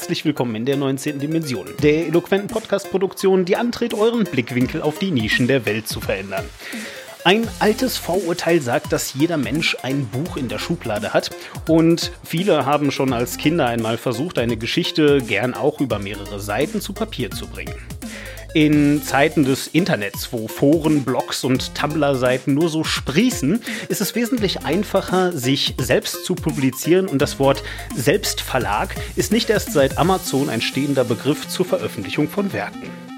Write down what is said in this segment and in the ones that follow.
Herzlich willkommen in der 19. Dimension, der eloquenten Podcast-Produktion, die antritt, euren Blickwinkel auf die Nischen der Welt zu verändern. Ein altes Vorurteil sagt, dass jeder Mensch ein Buch in der Schublade hat. Und viele haben schon als Kinder einmal versucht, eine Geschichte gern auch über mehrere Seiten zu Papier zu bringen. In Zeiten des Internets, wo Foren, Blogs und Tumblr-Seiten nur so sprießen, ist es wesentlich einfacher, sich selbst zu publizieren und das Wort Selbstverlag ist nicht erst seit Amazon ein stehender Begriff zur Veröffentlichung von Werken.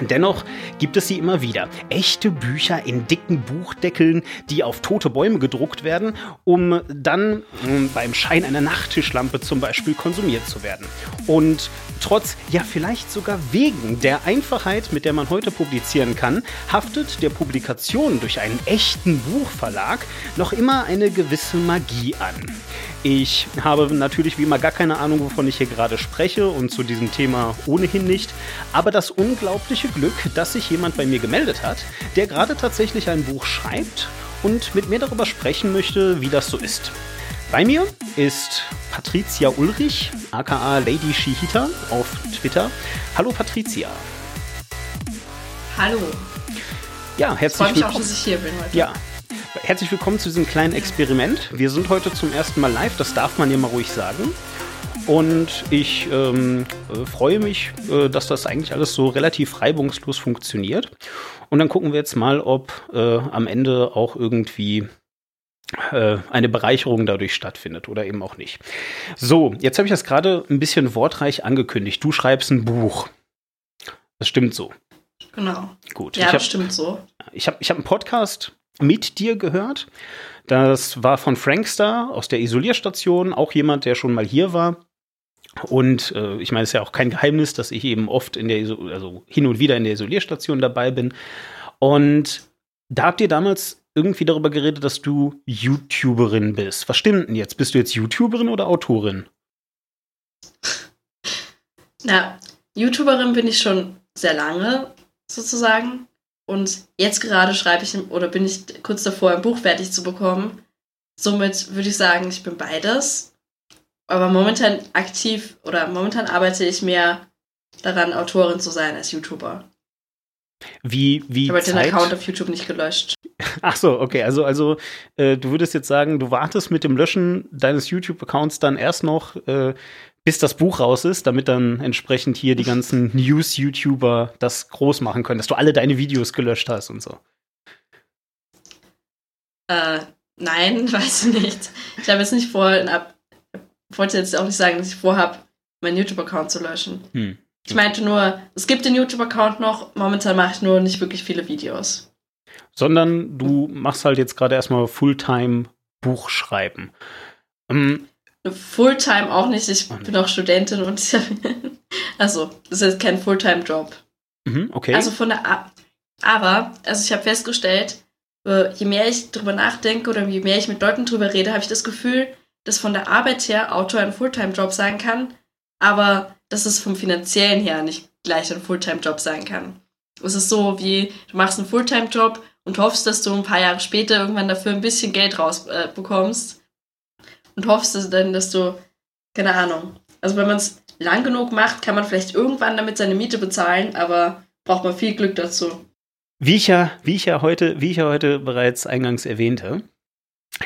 Dennoch gibt es sie immer wieder. Echte Bücher in dicken Buchdeckeln, die auf tote Bäume gedruckt werden, um dann hm, beim Schein einer Nachttischlampe zum Beispiel konsumiert zu werden. Und trotz, ja vielleicht sogar wegen der Einfachheit, mit der man heute publizieren kann, haftet der Publikation durch einen echten Buchverlag noch immer eine gewisse Magie an. Ich habe natürlich wie immer gar keine Ahnung, wovon ich hier gerade spreche und zu diesem Thema ohnehin nicht. Aber das unglaubliche Glück, dass sich jemand bei mir gemeldet hat, der gerade tatsächlich ein Buch schreibt und mit mir darüber sprechen möchte, wie das so ist. Bei mir ist Patricia Ulrich, aka Lady Shihita auf Twitter. Hallo Patricia. Hallo. Ja, herzlich willkommen. Ich freue mich auch, dass ich hier bin heute. Ja, Herzlich willkommen zu diesem kleinen Experiment. Wir sind heute zum ersten Mal live, das darf man ja mal ruhig sagen. Und ich ähm, äh, freue mich, äh, dass das eigentlich alles so relativ reibungslos funktioniert. Und dann gucken wir jetzt mal, ob äh, am Ende auch irgendwie äh, eine Bereicherung dadurch stattfindet oder eben auch nicht. So, jetzt habe ich das gerade ein bisschen wortreich angekündigt. Du schreibst ein Buch. Das stimmt so. Genau. Gut. Ja, hab, das stimmt so. Ich habe ich hab einen Podcast mit dir gehört. Das war von Frankstar aus der Isolierstation, auch jemand, der schon mal hier war. Und äh, ich meine, es ist ja auch kein Geheimnis, dass ich eben oft in der, Iso also hin und wieder in der Isolierstation dabei bin. Und da habt ihr damals irgendwie darüber geredet, dass du YouTuberin bist. Was stimmt denn jetzt? Bist du jetzt YouTuberin oder Autorin? Na, YouTuberin bin ich schon sehr lange, sozusagen. Und jetzt gerade schreibe ich oder bin ich kurz davor, ein Buch fertig zu bekommen. Somit würde ich sagen, ich bin beides. Aber momentan aktiv oder momentan arbeite ich mehr daran, Autorin zu sein als YouTuber. Wie, wie ich habe den Account auf YouTube nicht gelöscht. Ach so, okay. Also, also äh, du würdest jetzt sagen, du wartest mit dem Löschen deines YouTube-Accounts dann erst noch, äh, bis das Buch raus ist, damit dann entsprechend hier die ganzen News-YouTuber das groß machen können, dass du alle deine Videos gelöscht hast und so. Äh, nein, weiß ich nicht. Ich habe jetzt nicht vor, ab, wollte jetzt auch nicht sagen, dass ich vorhabe, meinen YouTube-Account zu löschen. Hm. Ich meinte nur, es gibt den YouTube-Account noch, momentan mache ich nur nicht wirklich viele Videos. Sondern du machst halt jetzt gerade erstmal Fulltime Buchschreiben. Ähm, Fulltime auch nicht. Ich bin auch Studentin und ich also das ist kein Fulltime-Job. Mhm, okay. Also von der A aber also ich habe festgestellt, äh, je mehr ich drüber nachdenke oder je mehr ich mit Leuten drüber rede, habe ich das Gefühl, dass von der Arbeit her Autor ein Fulltime-Job sein kann, aber dass es vom finanziellen her nicht gleich ein Fulltime-Job sein kann. Es ist so wie du machst einen Fulltime-Job und hoffst, dass du ein paar Jahre später irgendwann dafür ein bisschen Geld rausbekommst. Äh, und hoffst du dann, dass du, keine Ahnung, also wenn man es lang genug macht, kann man vielleicht irgendwann damit seine Miete bezahlen, aber braucht man viel Glück dazu. Wie ich ja, wie ich ja heute, wie ich ja heute bereits eingangs erwähnte,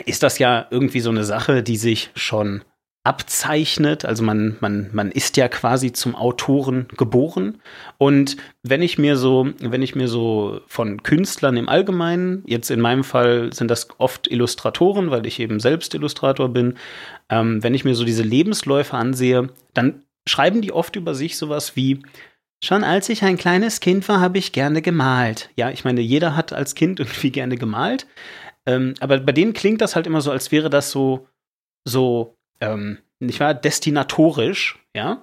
ist das ja irgendwie so eine Sache, die sich schon abzeichnet. Also man, man, man ist ja quasi zum Autoren geboren. Und wenn ich mir so, wenn ich mir so von Künstlern im Allgemeinen, jetzt in meinem Fall sind das oft Illustratoren, weil ich eben selbst Illustrator bin, ähm, wenn ich mir so diese Lebensläufe ansehe, dann schreiben die oft über sich sowas wie, Schon als ich ein kleines Kind war, habe ich gerne gemalt. Ja, ich meine, jeder hat als Kind irgendwie gerne gemalt. Ähm, aber bei denen klingt das halt immer so, als wäre das so, so ähm, nicht wahr, destinatorisch, ja,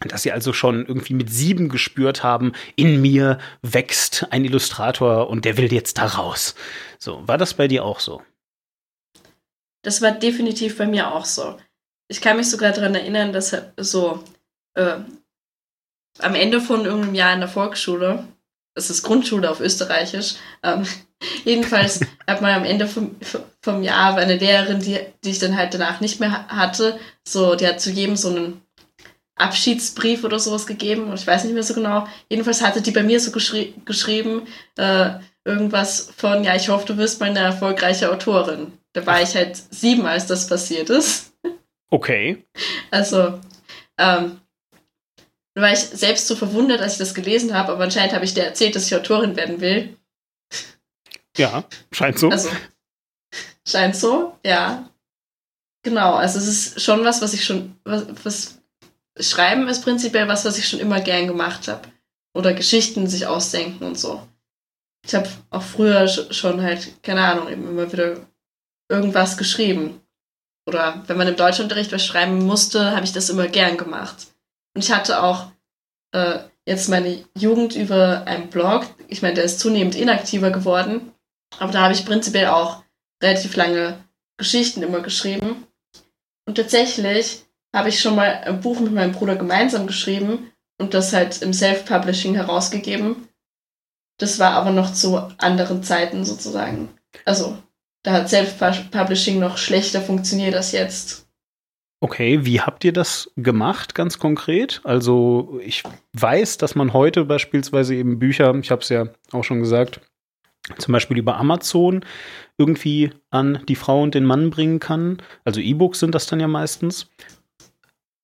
dass sie also schon irgendwie mit sieben gespürt haben, in mir wächst ein Illustrator und der will jetzt da raus. So, war das bei dir auch so? Das war definitiv bei mir auch so. Ich kann mich sogar daran erinnern, dass so äh, am Ende von irgendeinem Jahr in der Volksschule, das ist Grundschule auf Österreichisch, ähm, Jedenfalls hat man am Ende vom, vom Jahr eine Lehrerin, die, die ich dann halt danach nicht mehr hatte, so, die hat zu jedem so einen Abschiedsbrief oder sowas gegeben und ich weiß nicht mehr so genau. Jedenfalls hatte die bei mir so geschri geschrieben, äh, irgendwas von, ja, ich hoffe, du wirst mal eine erfolgreiche Autorin. Da war ich halt sieben, als das passiert ist. Okay. Also, ähm, da war ich selbst so verwundert, als ich das gelesen habe, aber anscheinend habe ich dir erzählt, dass ich Autorin werden will. Ja, scheint so. Also, scheint so, ja. Genau, also es ist schon was, was ich schon, was, was Schreiben ist prinzipiell was, was ich schon immer gern gemacht habe. Oder Geschichten sich ausdenken und so. Ich habe auch früher schon halt, keine Ahnung, eben immer wieder irgendwas geschrieben. Oder wenn man im Deutschunterricht was schreiben musste, habe ich das immer gern gemacht. Und ich hatte auch äh, jetzt meine Jugend über einen Blog. Ich meine, der ist zunehmend inaktiver geworden. Aber da habe ich prinzipiell auch relativ lange Geschichten immer geschrieben. Und tatsächlich habe ich schon mal ein Buch mit meinem Bruder gemeinsam geschrieben und das halt im Self-Publishing herausgegeben. Das war aber noch zu anderen Zeiten sozusagen. Also, da hat Self-Publishing noch schlechter funktioniert als jetzt. Okay, wie habt ihr das gemacht, ganz konkret? Also, ich weiß, dass man heute beispielsweise eben Bücher, ich habe es ja auch schon gesagt, zum Beispiel über Amazon irgendwie an die Frau und den Mann bringen kann. Also E-Books sind das dann ja meistens.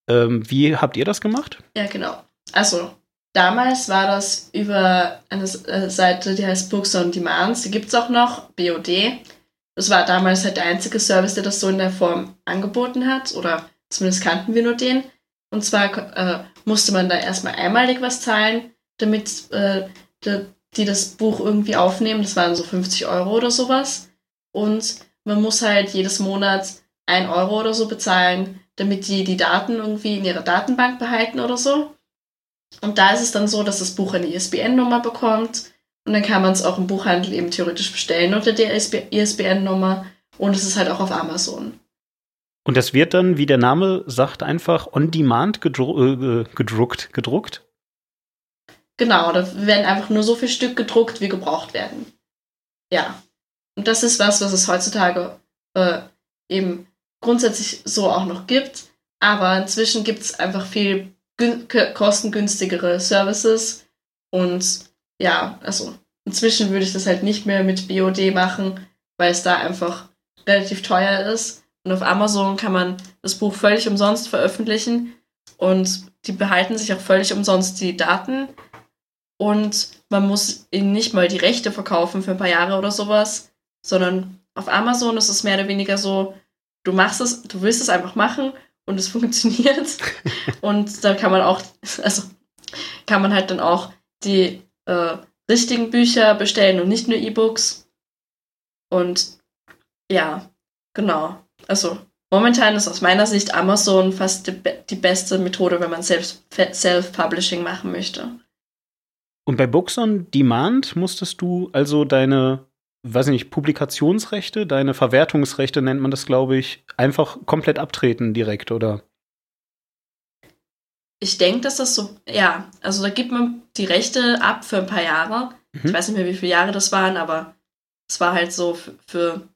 Ähm, wie habt ihr das gemacht? Ja, genau. Also, damals war das über eine äh, Seite, die heißt Books on Demand. Die gibt es auch noch, BOD. Das war damals halt der einzige Service, der das so in der Form angeboten hat. Oder zumindest kannten wir nur den. Und zwar äh, musste man da erstmal einmalig was zahlen, damit äh, die das Buch irgendwie aufnehmen. Das waren so 50 Euro oder sowas. Und man muss halt jedes Monat ein Euro oder so bezahlen, damit die die Daten irgendwie in ihrer Datenbank behalten oder so. Und da ist es dann so, dass das Buch eine ISBN-Nummer bekommt und dann kann man es auch im Buchhandel eben theoretisch bestellen unter der ISBN-Nummer und es ist halt auch auf Amazon. Und das wird dann, wie der Name sagt, einfach on demand gedru äh, gedruckt, gedruckt? Genau, da werden einfach nur so viel Stück gedruckt, wie gebraucht werden. Ja. Und das ist was, was es heutzutage äh, eben grundsätzlich so auch noch gibt. Aber inzwischen gibt es einfach viel kostengünstigere Services. Und ja, also inzwischen würde ich das halt nicht mehr mit BOD machen, weil es da einfach relativ teuer ist. Und auf Amazon kann man das Buch völlig umsonst veröffentlichen und die behalten sich auch völlig umsonst die Daten. Und man muss ihnen nicht mal die Rechte verkaufen für ein paar Jahre oder sowas, sondern auf Amazon ist es mehr oder weniger so, du machst es, du willst es einfach machen und es funktioniert. und da kann man auch, also kann man halt dann auch die äh, richtigen Bücher bestellen und nicht nur E-Books. Und ja, genau. Also momentan ist aus meiner Sicht Amazon fast die, die beste Methode, wenn man Self-Publishing machen möchte. Und bei Books on Demand musstest du also deine weiß nicht, Publikationsrechte, deine Verwertungsrechte nennt man das, glaube ich, einfach komplett abtreten direkt, oder? Ich denke, dass das so, ja, also da gibt man die Rechte ab für ein paar Jahre. Mhm. Ich weiß nicht mehr, wie viele Jahre das waren, aber es war halt so für, für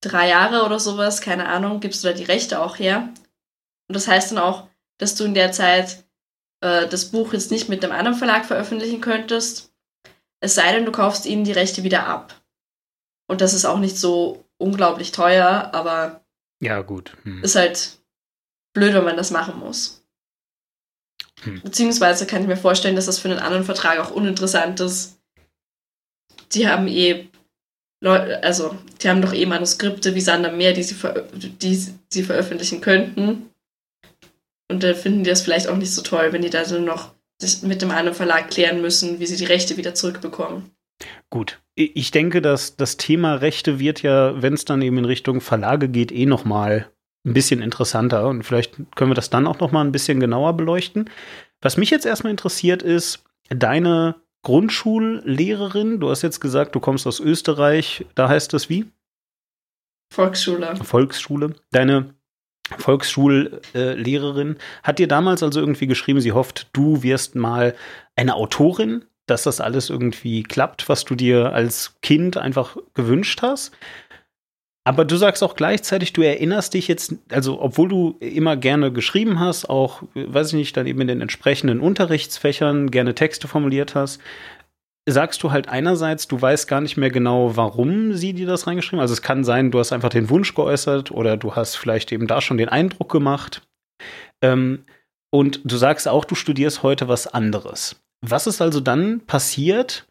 drei Jahre oder sowas, keine Ahnung, gibst du da die Rechte auch her. Und das heißt dann auch, dass du in der Zeit äh, das Buch jetzt nicht mit einem anderen Verlag veröffentlichen könntest, es sei denn, du kaufst ihnen die Rechte wieder ab. Und das ist auch nicht so unglaublich teuer, aber ja, gut. Hm. Ist halt blöd, wenn man das machen muss. Hm. Beziehungsweise kann ich mir vorstellen, dass das für einen anderen Vertrag auch uninteressant ist. Die haben eh Leute, also die haben doch eh Manuskripte wie Sander mehr, die sie, die sie veröffentlichen könnten. Und da finden die das vielleicht auch nicht so toll, wenn die da so noch mit dem anderen Verlag klären müssen, wie sie die Rechte wieder zurückbekommen. Gut. Ich denke, dass das Thema Rechte wird ja, wenn es dann eben in Richtung Verlage geht, eh noch mal ein bisschen interessanter und vielleicht können wir das dann auch noch mal ein bisschen genauer beleuchten. Was mich jetzt erstmal interessiert ist, deine Grundschullehrerin, du hast jetzt gesagt, du kommst aus Österreich, da heißt das wie? Volksschule. Volksschule. Deine Volksschullehrerin, hat dir damals also irgendwie geschrieben, sie hofft, du wirst mal eine Autorin, dass das alles irgendwie klappt, was du dir als Kind einfach gewünscht hast. Aber du sagst auch gleichzeitig, du erinnerst dich jetzt, also obwohl du immer gerne geschrieben hast, auch, weiß ich nicht, dann eben in den entsprechenden Unterrichtsfächern gerne Texte formuliert hast, sagst du halt einerseits, du weißt gar nicht mehr genau, warum sie dir das reingeschrieben haben. Also es kann sein, du hast einfach den Wunsch geäußert oder du hast vielleicht eben da schon den Eindruck gemacht. Ähm, und du sagst auch, du studierst heute was anderes. Was ist also dann passiert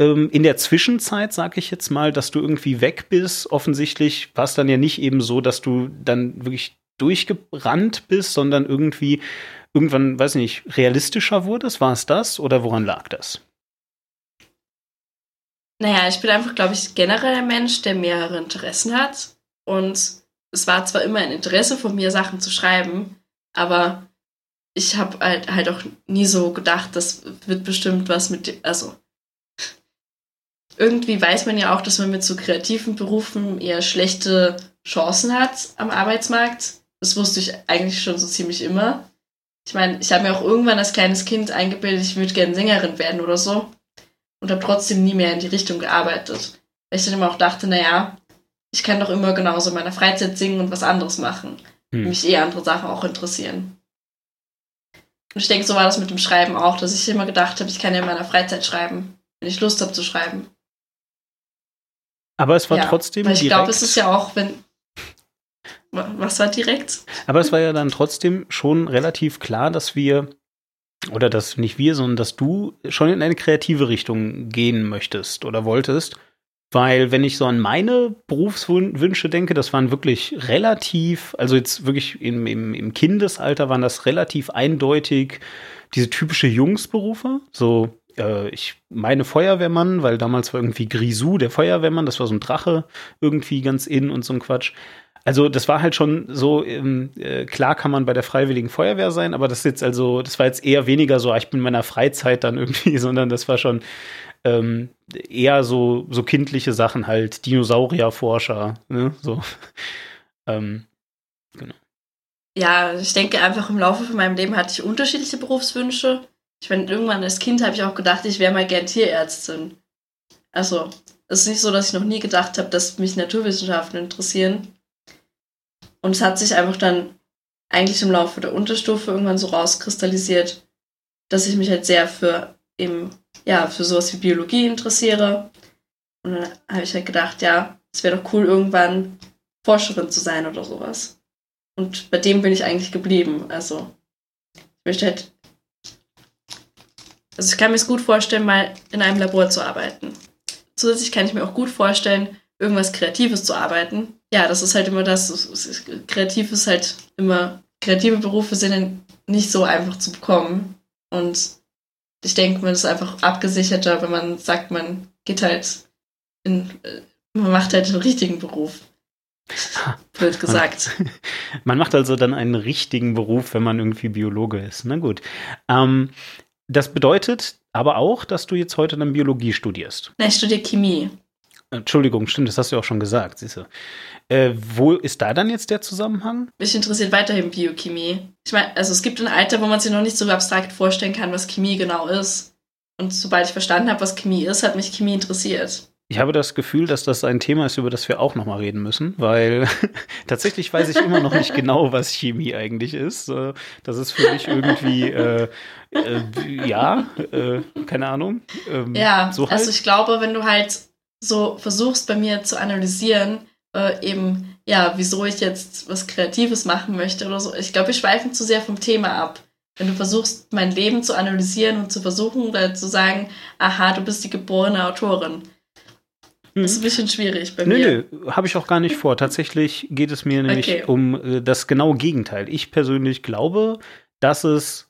ähm, in der Zwischenzeit, sag ich jetzt mal, dass du irgendwie weg bist? Offensichtlich war es dann ja nicht eben so, dass du dann wirklich durchgebrannt bist, sondern irgendwie irgendwann, weiß ich nicht, realistischer wurdest. War es das oder woran lag das? Naja, ich bin einfach, glaube ich, generell ein Mensch, der mehrere Interessen hat. Und es war zwar immer ein Interesse von mir, Sachen zu schreiben, aber ich habe halt, halt auch nie so gedacht, das wird bestimmt was mit, also irgendwie weiß man ja auch, dass man mit so kreativen Berufen eher schlechte Chancen hat am Arbeitsmarkt. Das wusste ich eigentlich schon so ziemlich immer. Ich meine, ich habe mir auch irgendwann als kleines Kind eingebildet, ich würde gerne Sängerin werden oder so und habe trotzdem nie mehr in die Richtung gearbeitet. Weil ich dann immer auch dachte, naja, ich kann doch immer genauso in meiner Freizeit singen und was anderes machen. Hm. Mich eh andere Sachen auch interessieren. Und ich denke, so war das mit dem Schreiben auch, dass ich immer gedacht habe, ich kann ja in meiner Freizeit schreiben, wenn ich Lust habe zu schreiben. Aber es war ja, trotzdem weil ich glaube, es ist ja auch, wenn. Was war direkt? Aber es war ja dann trotzdem schon relativ klar, dass wir oder dass nicht wir, sondern dass du schon in eine kreative Richtung gehen möchtest oder wolltest. Weil, wenn ich so an meine Berufswünsche denke, das waren wirklich relativ, also jetzt wirklich im, im, im Kindesalter waren das relativ eindeutig diese typische Jungsberufe. So, äh, ich meine Feuerwehrmann, weil damals war irgendwie Grisou, der Feuerwehrmann, das war so ein Drache, irgendwie ganz in und so ein Quatsch. Also das war halt schon so, ähm, äh, klar kann man bei der Freiwilligen Feuerwehr sein, aber das jetzt also, das war jetzt eher weniger so, ah, ich bin in meiner Freizeit dann irgendwie, sondern das war schon ähm, eher so, so kindliche Sachen halt, Dinosaurierforscher, ne, so. ähm, genau. Ja, ich denke einfach im Laufe von meinem Leben hatte ich unterschiedliche Berufswünsche. Ich meine, irgendwann als Kind habe ich auch gedacht, ich wäre mal gern Tierärztin. Also, es ist nicht so, dass ich noch nie gedacht habe, dass mich Naturwissenschaften interessieren. Und es hat sich einfach dann eigentlich im Laufe der Unterstufe irgendwann so rauskristallisiert, dass ich mich halt sehr für eben, ja, für sowas wie Biologie interessiere. Und dann habe ich halt gedacht, ja, es wäre doch cool, irgendwann Forscherin zu sein oder sowas. Und bei dem bin ich eigentlich geblieben. Also, ich möchte halt. Also, ich kann mir es gut vorstellen, mal in einem Labor zu arbeiten. Zusätzlich kann ich mir auch gut vorstellen, irgendwas Kreatives zu arbeiten. Ja, das ist halt immer das. Kreativ ist halt immer. Kreative Berufe sind nicht so einfach zu bekommen. Und ich denke, man ist einfach abgesicherter, wenn man sagt, man geht halt in. Man macht halt den richtigen Beruf. Blöd gesagt. Man, man, macht also dann einen richtigen Beruf, wenn man irgendwie Biologe ist. Na gut. Ähm, das bedeutet aber auch, dass du jetzt heute dann Biologie studierst. Nein, ich studiere Chemie. Entschuldigung, stimmt, das hast du auch schon gesagt, siehst du. Äh, wo ist da dann jetzt der Zusammenhang? Mich interessiert weiterhin Biochemie. Ich meine, also es gibt ein Alter, wo man sich noch nicht so abstrakt vorstellen kann, was Chemie genau ist. Und sobald ich verstanden habe, was Chemie ist, hat mich Chemie interessiert. Ich habe das Gefühl, dass das ein Thema ist, über das wir auch nochmal reden müssen, weil tatsächlich weiß ich immer noch nicht genau, was Chemie eigentlich ist. Das ist für mich irgendwie, äh, äh, ja, äh, keine Ahnung. Ähm, ja, so halt. also ich glaube, wenn du halt so versuchst bei mir zu analysieren, äh, eben, ja, wieso ich jetzt was Kreatives machen möchte oder so. Ich glaube, wir schweifen zu sehr vom Thema ab. Wenn du versuchst, mein Leben zu analysieren und zu versuchen oder zu sagen, aha, du bist die geborene Autorin. Das ist ein bisschen schwierig bei nö, mir. Nö, habe ich auch gar nicht vor. Tatsächlich geht es mir nämlich okay. um äh, das genaue Gegenteil. Ich persönlich glaube, dass es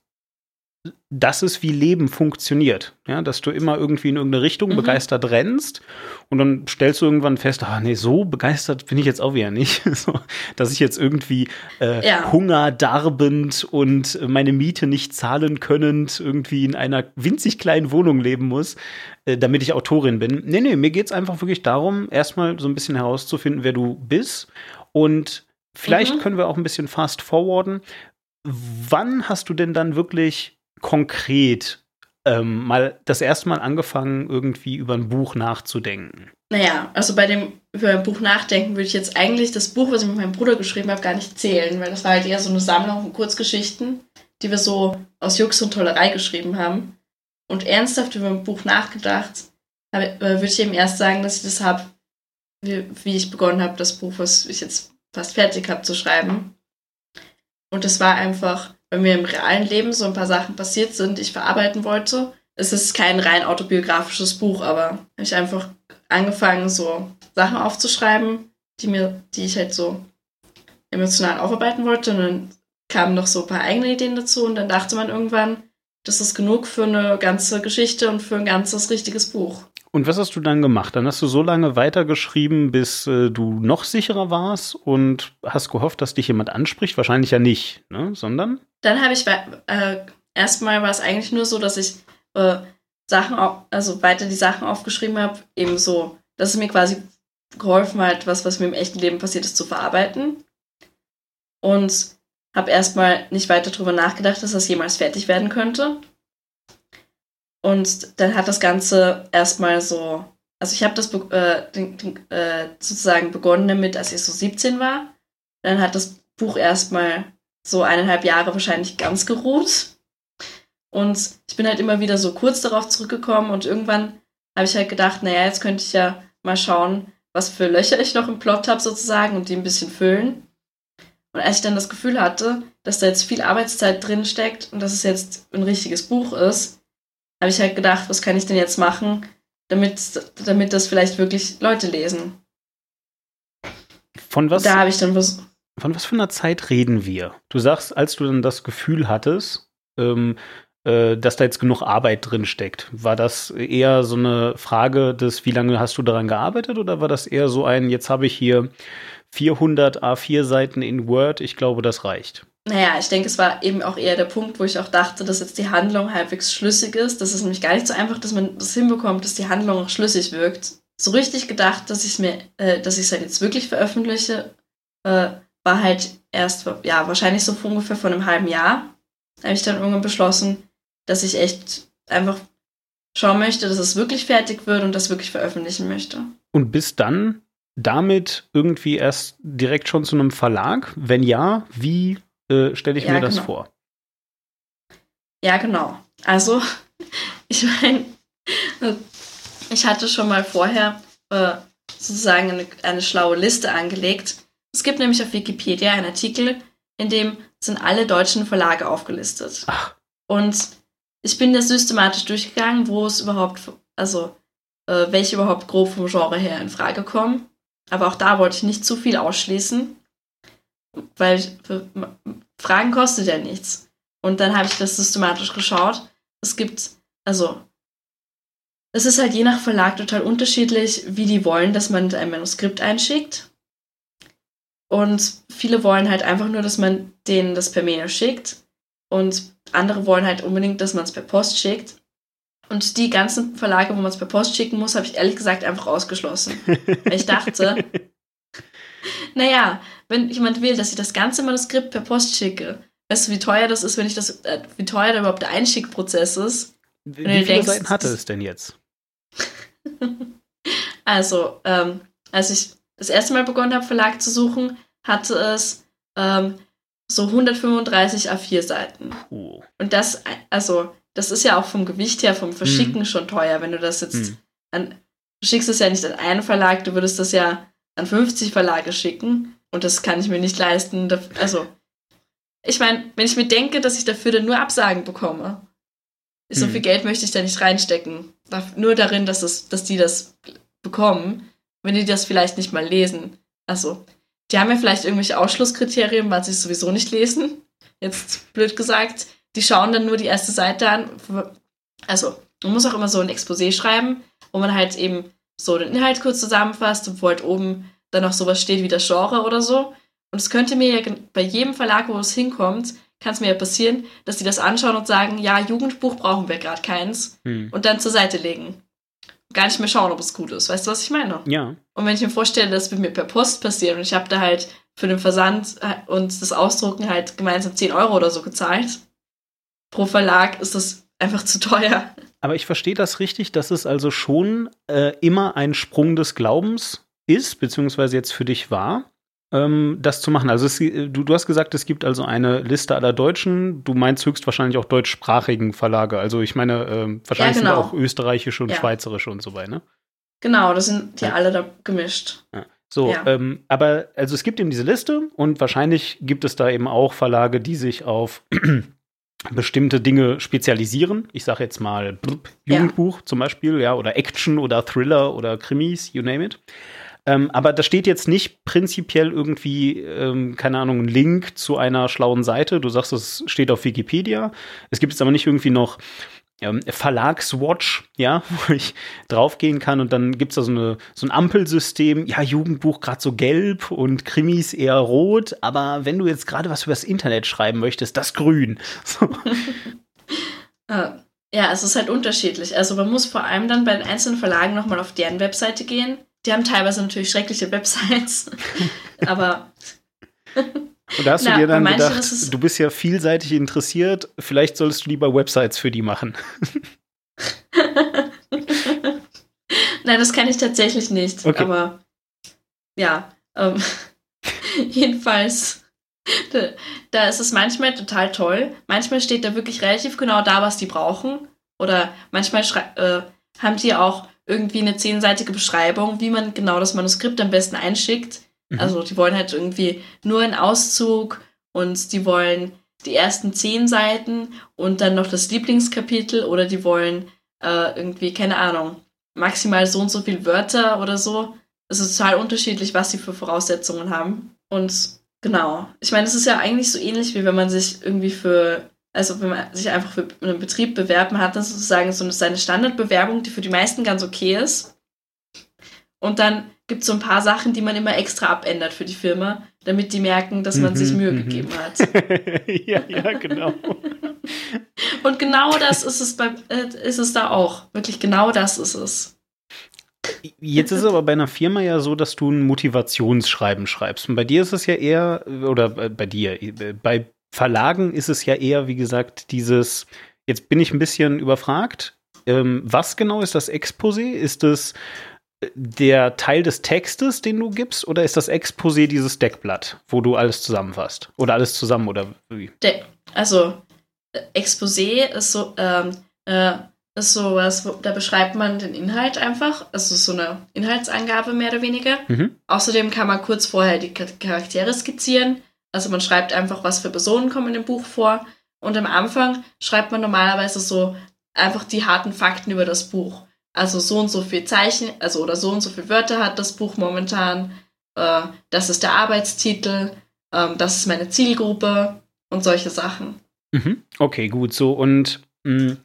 das ist, wie Leben funktioniert. Ja, dass du immer irgendwie in irgendeine Richtung mhm. begeistert rennst und dann stellst du irgendwann fest, ah nee, so begeistert bin ich jetzt auch wieder nicht. so, dass ich jetzt irgendwie äh, ja. Hunger darbend und meine Miete nicht zahlen könnend irgendwie in einer winzig kleinen Wohnung leben muss, äh, damit ich Autorin bin. Nee, nee, mir geht's einfach wirklich darum, erstmal so ein bisschen herauszufinden, wer du bist und Vielleicht mhm. können wir auch ein bisschen fast forwarden. Wann hast du denn dann wirklich konkret ähm, mal das erste Mal angefangen, irgendwie über ein Buch nachzudenken? naja, also bei dem über ein Buch nachdenken würde ich jetzt eigentlich das Buch, was ich mit meinem Bruder geschrieben habe, gar nicht zählen, weil das war halt eher so eine Sammlung von Kurzgeschichten, die wir so aus Jux und Tollerei geschrieben haben. Und ernsthaft über ein Buch nachgedacht, äh, würde ich eben erst sagen, dass ich das habe, wie, wie ich begonnen habe, das Buch, was ich jetzt fast fertig habe zu schreiben. Und das war einfach, weil mir im realen Leben so ein paar Sachen passiert sind, die ich verarbeiten wollte. Es ist kein rein autobiografisches Buch, aber habe ich einfach angefangen, so Sachen aufzuschreiben, die mir, die ich halt so emotional aufarbeiten wollte. Und dann kamen noch so ein paar eigene Ideen dazu und dann dachte man irgendwann, das ist genug für eine ganze Geschichte und für ein ganzes richtiges Buch. Und was hast du dann gemacht? Dann hast du so lange weitergeschrieben, bis äh, du noch sicherer warst und hast gehofft, dass dich jemand anspricht? Wahrscheinlich ja nicht, ne? Sondern? Dann habe ich äh, erstmal war es eigentlich nur so, dass ich äh, Sachen, also weiter die Sachen aufgeschrieben habe, eben so, dass es mir quasi geholfen hat, was, was mir im echten Leben passiert ist, zu verarbeiten. Und habe erstmal nicht weiter darüber nachgedacht, dass das jemals fertig werden könnte. Und dann hat das Ganze erstmal so, also ich habe das äh, den, den, äh, sozusagen begonnen damit, als ich so 17 war. Dann hat das Buch erstmal so eineinhalb Jahre wahrscheinlich ganz geruht. Und ich bin halt immer wieder so kurz darauf zurückgekommen und irgendwann habe ich halt gedacht, naja, jetzt könnte ich ja mal schauen, was für Löcher ich noch im Plot habe sozusagen und die ein bisschen füllen. Und als ich dann das Gefühl hatte, dass da jetzt viel Arbeitszeit drin steckt und dass es jetzt ein richtiges Buch ist, habe ich halt gedacht, was kann ich denn jetzt machen, damit, damit das vielleicht wirklich Leute lesen. Von was? Da habe ich dann was. Von was für einer Zeit reden wir? Du sagst, als du dann das Gefühl hattest, ähm, äh, dass da jetzt genug Arbeit drin steckt. War das eher so eine Frage des, wie lange hast du daran gearbeitet oder war das eher so ein, jetzt habe ich hier 400 A4 Seiten in Word, ich glaube, das reicht? Naja, ich denke, es war eben auch eher der Punkt, wo ich auch dachte, dass jetzt die Handlung halbwegs schlüssig ist. Das ist nämlich gar nicht so einfach, dass man das hinbekommt, dass die Handlung auch schlüssig wirkt. So richtig gedacht, dass ich es mir, äh, dass ich es halt jetzt wirklich veröffentliche, äh, war halt erst, ja, wahrscheinlich so ungefähr vor einem halben Jahr. Habe ich dann irgendwann beschlossen, dass ich echt einfach schauen möchte, dass es wirklich fertig wird und das wirklich veröffentlichen möchte. Und bis dann damit irgendwie erst direkt schon zu einem Verlag? Wenn ja, wie äh, stelle ich ja, mir das genau. vor? Ja, genau. Also, ich meine, ich hatte schon mal vorher äh, sozusagen eine, eine schlaue Liste angelegt. Es gibt nämlich auf Wikipedia einen Artikel, in dem sind alle deutschen Verlage aufgelistet. Ach. Und ich bin da systematisch durchgegangen, wo es überhaupt, also äh, welche überhaupt grob vom Genre her in Frage kommen. Aber auch da wollte ich nicht zu viel ausschließen, weil Fragen kostet ja nichts. Und dann habe ich das systematisch geschaut. Es gibt, also, es ist halt je nach Verlag total unterschiedlich, wie die wollen, dass man ein Manuskript einschickt. Und viele wollen halt einfach nur, dass man denen das per Mail schickt. Und andere wollen halt unbedingt, dass man es per Post schickt. Und die ganzen Verlage, wo man es per Post schicken muss, habe ich ehrlich gesagt einfach ausgeschlossen. Weil ich dachte, naja, wenn jemand will, dass ich das ganze Manuskript per Post schicke, weißt du, wie teuer das ist, wenn ich das, äh, wie teuer da überhaupt der Einschickprozess ist? Wie, wie viele denkst, Seiten hatte es denn jetzt? also, ähm, als ich das erste Mal begonnen habe, Verlag zu suchen, hatte es ähm, so 135 A4 Seiten. Uh. Und das, also, das ist ja auch vom Gewicht her, vom Verschicken hm. schon teuer, wenn du das jetzt hm. an, du schickst es ja nicht an einen Verlag, du würdest das ja an 50 Verlage schicken und das kann ich mir nicht leisten. Also, ich meine, wenn ich mir denke, dass ich dafür dann nur Absagen bekomme, so hm. viel Geld möchte ich da nicht reinstecken. Nur darin, dass, es, dass die das bekommen, wenn die das vielleicht nicht mal lesen. Also, die haben ja vielleicht irgendwelche Ausschlusskriterien, weil sie es sowieso nicht lesen. Jetzt blöd gesagt. Die schauen dann nur die erste Seite an. Also, man muss auch immer so ein Exposé schreiben, wo man halt eben so den Inhalt kurz zusammenfasst und wo halt oben dann noch sowas steht wie das Genre oder so. Und es könnte mir ja bei jedem Verlag, wo es hinkommt, kann es mir ja passieren, dass die das anschauen und sagen, ja, Jugendbuch brauchen wir gerade keins hm. und dann zur Seite legen. Gar nicht mehr schauen, ob es gut ist. Weißt du, was ich meine? Ja. Und wenn ich mir vorstelle, dass es mir per Post passiert und ich habe da halt für den Versand und das Ausdrucken halt gemeinsam 10 Euro oder so gezahlt, pro Verlag ist das einfach zu teuer. Aber ich verstehe das richtig, dass es also schon äh, immer ein Sprung des Glaubens ist, beziehungsweise jetzt für dich war, ähm, das zu machen. Also es, du, du hast gesagt, es gibt also eine Liste aller Deutschen. Du meinst höchstwahrscheinlich auch deutschsprachigen Verlage. Also ich meine, ähm, wahrscheinlich ja, genau. sind auch österreichische und ja. schweizerische und so weiter, ne? Genau, das sind die ja. alle da gemischt. Ja. So, ähm, aber also es gibt eben diese Liste und wahrscheinlich gibt es da eben auch Verlage, die sich auf bestimmte Dinge spezialisieren. Ich sage jetzt mal blub, Jugendbuch ja. zum Beispiel, ja, oder Action oder Thriller oder Krimis, you name it. Ähm, aber da steht jetzt nicht prinzipiell irgendwie, ähm, keine Ahnung, ein Link zu einer schlauen Seite. Du sagst, es steht auf Wikipedia. Es gibt jetzt aber nicht irgendwie noch ähm, Verlagswatch, ja, wo ich draufgehen kann und dann gibt es da so, eine, so ein Ampelsystem, ja, Jugendbuch gerade so gelb und Krimis eher rot, aber wenn du jetzt gerade was übers Internet schreiben möchtest, das grün. So. Äh, ja, es ist halt unterschiedlich. Also man muss vor allem dann bei den einzelnen Verlagen nochmal auf deren Webseite gehen. Die haben teilweise natürlich schreckliche Websites, aber und da hast Na, du dir dann gedacht, du bist ja vielseitig interessiert, vielleicht solltest du lieber Websites für die machen. Nein, das kann ich tatsächlich nicht. Okay. Aber ja, ähm, jedenfalls, da, da ist es manchmal total toll. Manchmal steht da wirklich relativ genau da, was die brauchen. Oder manchmal äh, haben die auch irgendwie eine zehnseitige Beschreibung, wie man genau das Manuskript am besten einschickt Mhm. Also die wollen halt irgendwie nur einen Auszug und die wollen die ersten zehn Seiten und dann noch das Lieblingskapitel oder die wollen äh, irgendwie, keine Ahnung, maximal so und so viele Wörter oder so. Es ist total unterschiedlich, was sie für Voraussetzungen haben. Und genau, ich meine, es ist ja eigentlich so ähnlich, wie wenn man sich irgendwie für, also wenn man sich einfach für einen Betrieb bewerben hat, dann sozusagen so eine Standardbewerbung, die für die meisten ganz okay ist. Und dann gibt es so ein paar Sachen, die man immer extra abändert für die Firma, damit die merken, dass man mhm, sich Mühe mhm. gegeben hat. ja, ja, genau. Und genau das ist es, bei, äh, ist es da auch. Wirklich genau das ist es. Jetzt ist es aber bei einer Firma ja so, dass du ein Motivationsschreiben schreibst. Und bei dir ist es ja eher, oder bei dir, bei Verlagen ist es ja eher, wie gesagt, dieses, jetzt bin ich ein bisschen überfragt. Ähm, was genau ist das Exposé? Ist es der Teil des Textes, den du gibst, oder ist das Exposé dieses Deckblatt, wo du alles zusammenfasst? Oder alles zusammen, oder wie? De also, Exposé ist so, ähm, äh, ist sowas, wo, da beschreibt man den Inhalt einfach. Also so eine Inhaltsangabe mehr oder weniger. Mhm. Außerdem kann man kurz vorher die Charaktere skizzieren. Also man schreibt einfach, was für Personen kommen dem Buch vor. Und am Anfang schreibt man normalerweise so einfach die harten Fakten über das Buch. Also so und so viel Zeichen, also oder so und so viele Wörter hat das Buch momentan. Äh, das ist der Arbeitstitel, äh, das ist meine Zielgruppe und solche Sachen. Mhm. Okay, gut. So und mh, mm,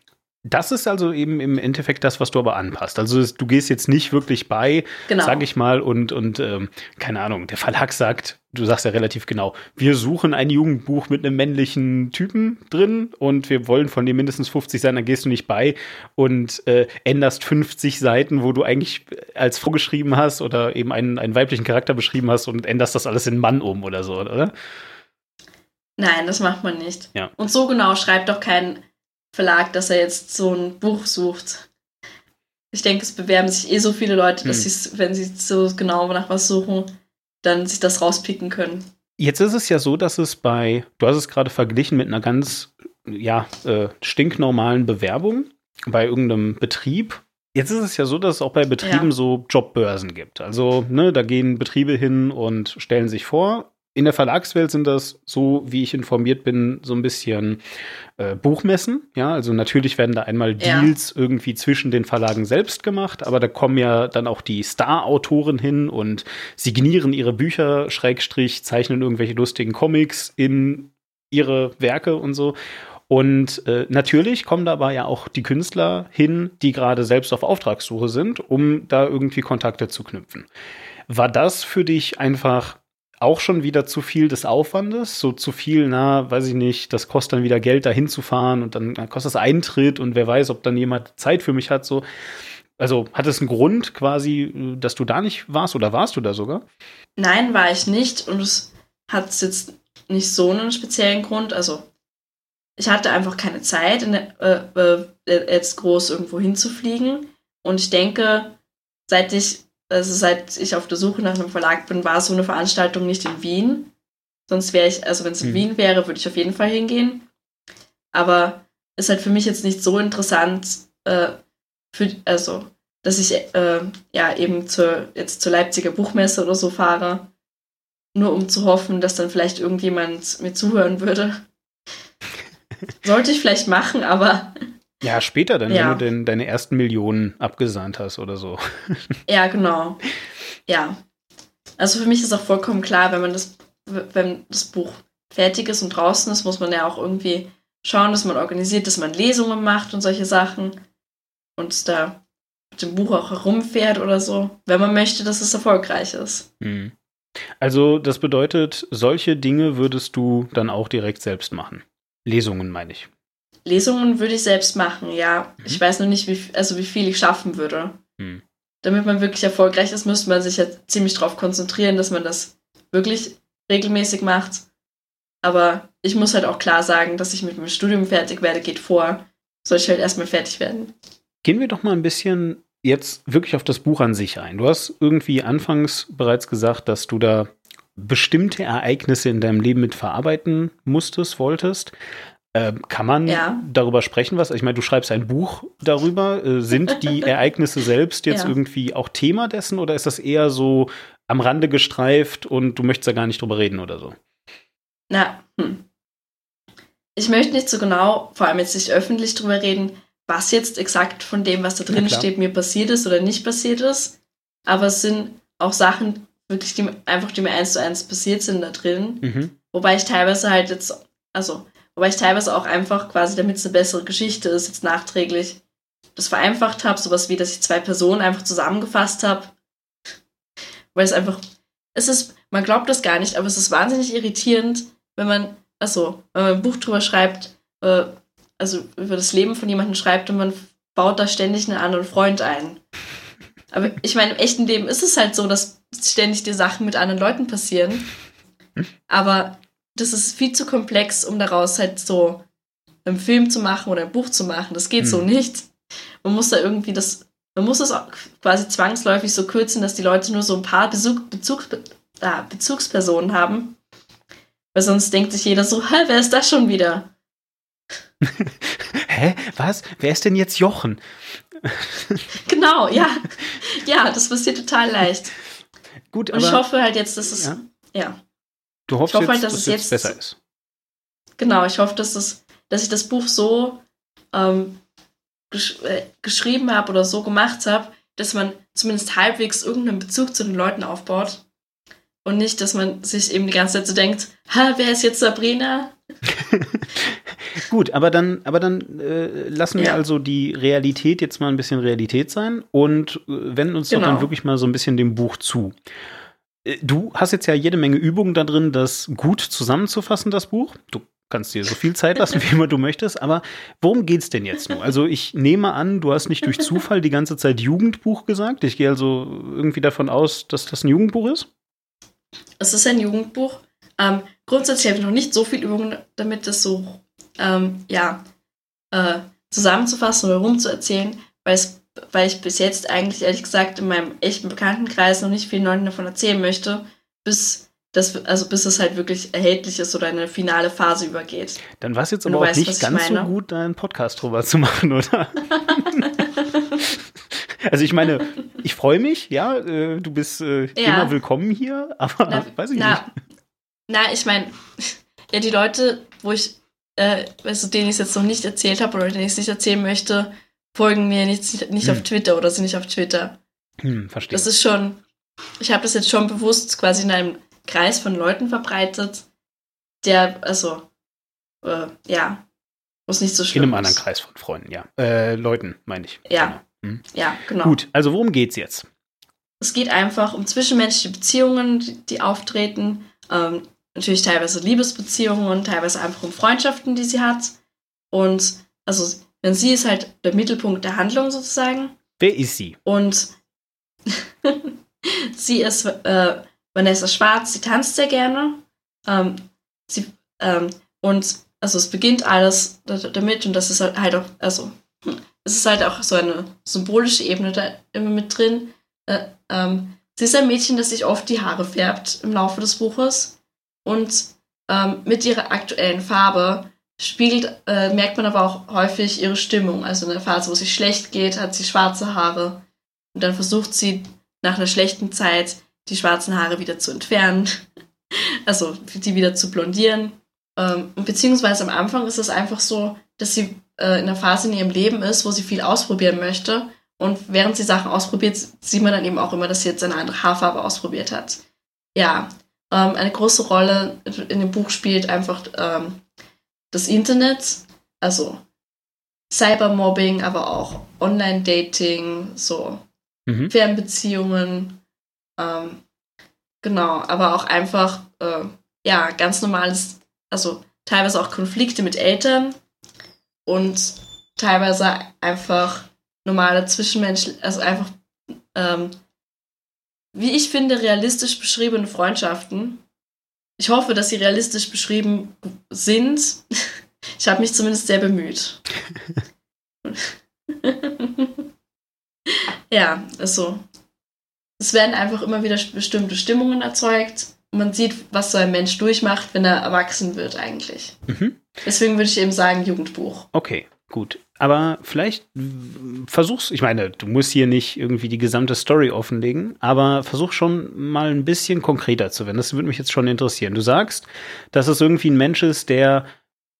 das ist also eben im Endeffekt das, was du aber anpasst. Also du gehst jetzt nicht wirklich bei, genau. sag ich mal, und, und ähm, keine Ahnung, der Verlag sagt, du sagst ja relativ genau, wir suchen ein Jugendbuch mit einem männlichen Typen drin und wir wollen von dem mindestens 50 sein, dann gehst du nicht bei und äh, änderst 50 Seiten, wo du eigentlich als vorgeschrieben hast oder eben einen, einen weiblichen Charakter beschrieben hast und änderst das alles in Mann um oder so, oder? Nein, das macht man nicht. Ja. Und so genau schreibt doch kein Verlag, dass er jetzt so ein Buch sucht. Ich denke, es bewerben sich eh so viele Leute, dass hm. sie, wenn sie so genau nach was suchen, dann sich das rauspicken können. Jetzt ist es ja so, dass es bei, du hast es gerade verglichen mit einer ganz, ja, äh, stinknormalen Bewerbung bei irgendeinem Betrieb. Jetzt ist es ja so, dass es auch bei Betrieben ja. so Jobbörsen gibt. Also, ne, da gehen Betriebe hin und stellen sich vor in der Verlagswelt sind das, so wie ich informiert bin, so ein bisschen äh, Buchmessen. Ja, also natürlich werden da einmal Deals ja. irgendwie zwischen den Verlagen selbst gemacht, aber da kommen ja dann auch die Star-Autoren hin und signieren ihre Bücher, Schrägstrich, zeichnen irgendwelche lustigen Comics in ihre Werke und so. Und äh, natürlich kommen dabei ja auch die Künstler hin, die gerade selbst auf Auftragssuche sind, um da irgendwie Kontakte zu knüpfen. War das für dich einfach auch schon wieder zu viel des Aufwandes, so zu viel, na, weiß ich nicht, das kostet dann wieder Geld, da hinzufahren und dann, dann kostet das Eintritt und wer weiß, ob dann jemand Zeit für mich hat, so. Also hat es einen Grund quasi, dass du da nicht warst oder warst du da sogar? Nein, war ich nicht und es hat jetzt nicht so einen speziellen Grund. Also ich hatte einfach keine Zeit, in, äh, äh, jetzt groß irgendwo hinzufliegen. Und ich denke, seit ich, also seit ich auf der Suche nach einem Verlag bin, war so eine Veranstaltung nicht in Wien. Sonst wäre ich, also wenn es in hm. Wien wäre, würde ich auf jeden Fall hingehen. Aber ist halt für mich jetzt nicht so interessant, äh, für, also, dass ich äh, ja eben zur, jetzt zur Leipziger Buchmesse oder so fahre, nur um zu hoffen, dass dann vielleicht irgendjemand mir zuhören würde. Sollte ich vielleicht machen, aber. Ja, später dann, ja. wenn du denn deine ersten Millionen abgesahnt hast oder so. Ja, genau. Ja. Also für mich ist auch vollkommen klar, wenn man das, wenn das Buch fertig ist und draußen ist, muss man ja auch irgendwie schauen, dass man organisiert, dass man Lesungen macht und solche Sachen. Und da mit dem Buch auch herumfährt oder so, wenn man möchte, dass es erfolgreich ist. Mhm. Also, das bedeutet, solche Dinge würdest du dann auch direkt selbst machen. Lesungen meine ich. Lesungen würde ich selbst machen, ja. Mhm. Ich weiß noch nicht, wie, also wie viel ich schaffen würde. Mhm. Damit man wirklich erfolgreich ist, müsste man sich ja ziemlich darauf konzentrieren, dass man das wirklich regelmäßig macht. Aber ich muss halt auch klar sagen, dass ich mit meinem Studium fertig werde, geht vor. Soll ich halt erstmal fertig werden. Gehen wir doch mal ein bisschen jetzt wirklich auf das Buch an sich ein. Du hast irgendwie anfangs bereits gesagt, dass du da bestimmte Ereignisse in deinem Leben mit verarbeiten musstest, wolltest. Ähm, kann man ja. darüber sprechen, was? Ich meine, du schreibst ein Buch darüber. Äh, sind die Ereignisse selbst jetzt ja. irgendwie auch Thema dessen oder ist das eher so am Rande gestreift und du möchtest da gar nicht drüber reden oder so? Na, hm. ich möchte nicht so genau, vor allem jetzt nicht öffentlich drüber reden, was jetzt exakt von dem, was da drin steht, mir passiert ist oder nicht passiert ist. Aber es sind auch Sachen, wirklich, die einfach, die mir eins zu eins passiert sind da drin. Mhm. Wobei ich teilweise halt jetzt, also, wobei ich teilweise auch einfach quasi, damit es eine bessere Geschichte ist, jetzt nachträglich das vereinfacht habe, sowas wie, dass ich zwei Personen einfach zusammengefasst habe. Weil es einfach, es ist, man glaubt das gar nicht, aber es ist wahnsinnig irritierend, wenn man, also, wenn man ein Buch drüber schreibt, äh, also über das Leben von jemandem schreibt und man baut da ständig einen anderen Freund ein. Aber ich meine, im echten Leben ist es halt so, dass ständig die Sachen mit anderen Leuten passieren. Aber das ist viel zu komplex, um daraus halt so einen Film zu machen oder ein Buch zu machen. Das geht hm. so nicht. Man muss da irgendwie das, man muss es auch quasi zwangsläufig so kürzen, dass die Leute nur so ein paar Bezug, Bezug, äh, Bezugspersonen haben. Weil sonst denkt sich jeder so, hä, wer ist das schon wieder? Hä? Was? Wer ist denn jetzt Jochen? genau, ja. Ja, das passiert total leicht. Gut, Und aber, ich hoffe halt jetzt, dass es. Ja. ja. Du hoffst ich hoffe jetzt, halt, dass, dass es jetzt besser ist. Genau, ich hoffe, dass, es, dass ich das Buch so ähm, gesch äh, geschrieben habe oder so gemacht habe, dass man zumindest halbwegs irgendeinen Bezug zu den Leuten aufbaut. Und nicht, dass man sich eben die ganze Zeit so denkt, ha, wer ist jetzt Sabrina? Gut, aber dann, aber dann äh, lassen wir ja. also die Realität jetzt mal ein bisschen Realität sein und äh, wenden uns genau. doch dann genau. wirklich mal so ein bisschen dem Buch zu. Äh, du hast jetzt ja jede Menge Übungen da drin, das gut zusammenzufassen, das Buch. Du kannst dir so viel Zeit lassen, wie immer du möchtest, aber worum geht's denn jetzt nur? Also ich nehme an, du hast nicht durch Zufall die ganze Zeit Jugendbuch gesagt. Ich gehe also irgendwie davon aus, dass das ein Jugendbuch ist. Es ist ein Jugendbuch. Ähm, grundsätzlich habe ich noch nicht so viel Übungen damit, das so ähm, ja, äh, zusammenzufassen oder rumzuerzählen, weil, weil ich bis jetzt eigentlich ehrlich gesagt in meinem echten Bekanntenkreis noch nicht viel Leuten davon erzählen möchte, bis das, also bis es halt wirklich erhältlich ist oder eine finale Phase übergeht. Dann war es jetzt aber auch weißt, nicht ganz so gut, da einen Podcast drüber zu machen, oder? also ich meine, ich freue mich, ja, äh, du bist äh, ja. immer willkommen hier, aber na, weiß ich na, nicht. Na, ich meine, ja, die Leute, wo ich äh, also denen ich es jetzt noch nicht erzählt habe oder denen ich es nicht erzählen möchte, folgen mir nicht, nicht hm. auf Twitter oder sind nicht auf Twitter. Hm, verstehe. Das ist schon, ich habe das jetzt schon bewusst quasi in einem Kreis von Leuten verbreitet, der, also, äh, ja, muss nicht so schlimm In einem anderen Kreis von Freunden, ja. Äh, Leuten, meine ich. Ja. Genau. Hm. Ja, genau. Gut, also worum geht's jetzt? Es geht einfach um zwischenmenschliche Beziehungen, die, die auftreten, ähm, natürlich teilweise Liebesbeziehungen, teilweise einfach um Freundschaften, die sie hat. Und also, denn sie ist halt der Mittelpunkt der Handlung sozusagen. Wer ist sie? Und sie ist äh, Vanessa Schwarz, sie tanzt sehr gerne. Ähm, sie, ähm, und also es beginnt alles damit und das ist halt, halt auch, also es ist halt auch so eine symbolische Ebene da immer mit drin. Äh, ähm, sie ist ein Mädchen, das sich oft die Haare färbt im Laufe des Buches und ähm, mit ihrer aktuellen Farbe spiegelt, äh, merkt man aber auch häufig ihre Stimmung. Also in der Phase, wo sich schlecht geht, hat sie schwarze Haare und dann versucht sie nach einer schlechten Zeit die schwarzen Haare wieder zu entfernen, also die wieder zu blondieren. Ähm, beziehungsweise am Anfang ist es einfach so, dass sie äh, in einer Phase in ihrem Leben ist, wo sie viel ausprobieren möchte. Und während sie Sachen ausprobiert, sieht man dann eben auch immer, dass sie jetzt eine andere Haarfarbe ausprobiert hat. Ja, ähm, eine große Rolle in dem Buch spielt einfach ähm, das Internet, also Cybermobbing, aber auch Online-Dating, so mhm. Fernbeziehungen, ähm, genau, aber auch einfach, äh, ja, ganz normales, also teilweise auch Konflikte mit Eltern und teilweise einfach normale Zwischenmenschen, also einfach, ähm, wie ich finde, realistisch beschriebene Freundschaften. Ich hoffe, dass sie realistisch beschrieben sind. Ich habe mich zumindest sehr bemüht. ja, also es werden einfach immer wieder bestimmte Stimmungen erzeugt. Man sieht, was so ein Mensch durchmacht, wenn er erwachsen wird eigentlich. Mhm. Deswegen würde ich eben sagen, Jugendbuch. Okay, gut. Aber vielleicht versuch's, ich meine, du musst hier nicht irgendwie die gesamte Story offenlegen, aber versuch schon mal ein bisschen konkreter zu werden. Das würde mich jetzt schon interessieren. Du sagst, dass es irgendwie ein Mensch ist, der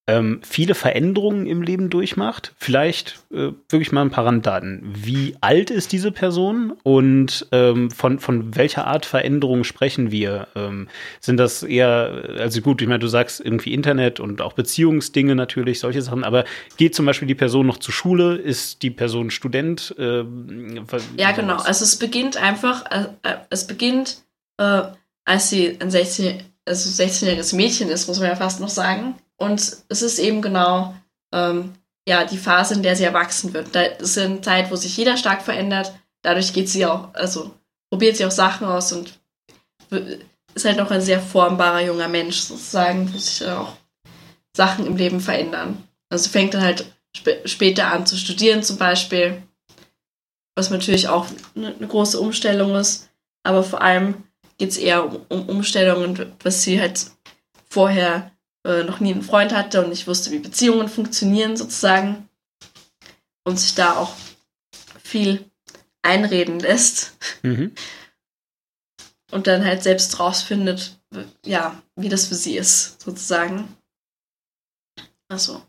ähm, viele Veränderungen im Leben durchmacht. Vielleicht äh, wirklich mal ein paar Randdaten. Wie alt ist diese Person und ähm, von, von welcher Art Veränderung sprechen wir? Ähm, sind das eher, also gut, ich meine, du sagst irgendwie Internet und auch Beziehungsdinge natürlich, solche Sachen, aber geht zum Beispiel die Person noch zur Schule? Ist die Person Student? Äh, ja, genau. Also es beginnt einfach, äh, äh es beginnt, äh, als sie ein 16, also 16-jähriges Mädchen ist, muss man ja fast noch sagen und es ist eben genau ähm, ja, die Phase, in der sie erwachsen wird. Das ist eine Zeit, wo sich jeder stark verändert. Dadurch geht sie auch, also probiert sie auch Sachen aus und ist halt noch ein sehr formbarer junger Mensch sozusagen, wo sich auch Sachen im Leben verändern. Also fängt dann halt sp später an zu studieren zum Beispiel, was natürlich auch eine, eine große Umstellung ist. Aber vor allem geht es eher um, um Umstellungen, was sie halt vorher äh, noch nie einen Freund hatte und nicht wusste, wie Beziehungen funktionieren sozusagen und sich da auch viel einreden lässt mhm. und dann halt selbst rausfindet, ja, wie das für sie ist sozusagen. Also.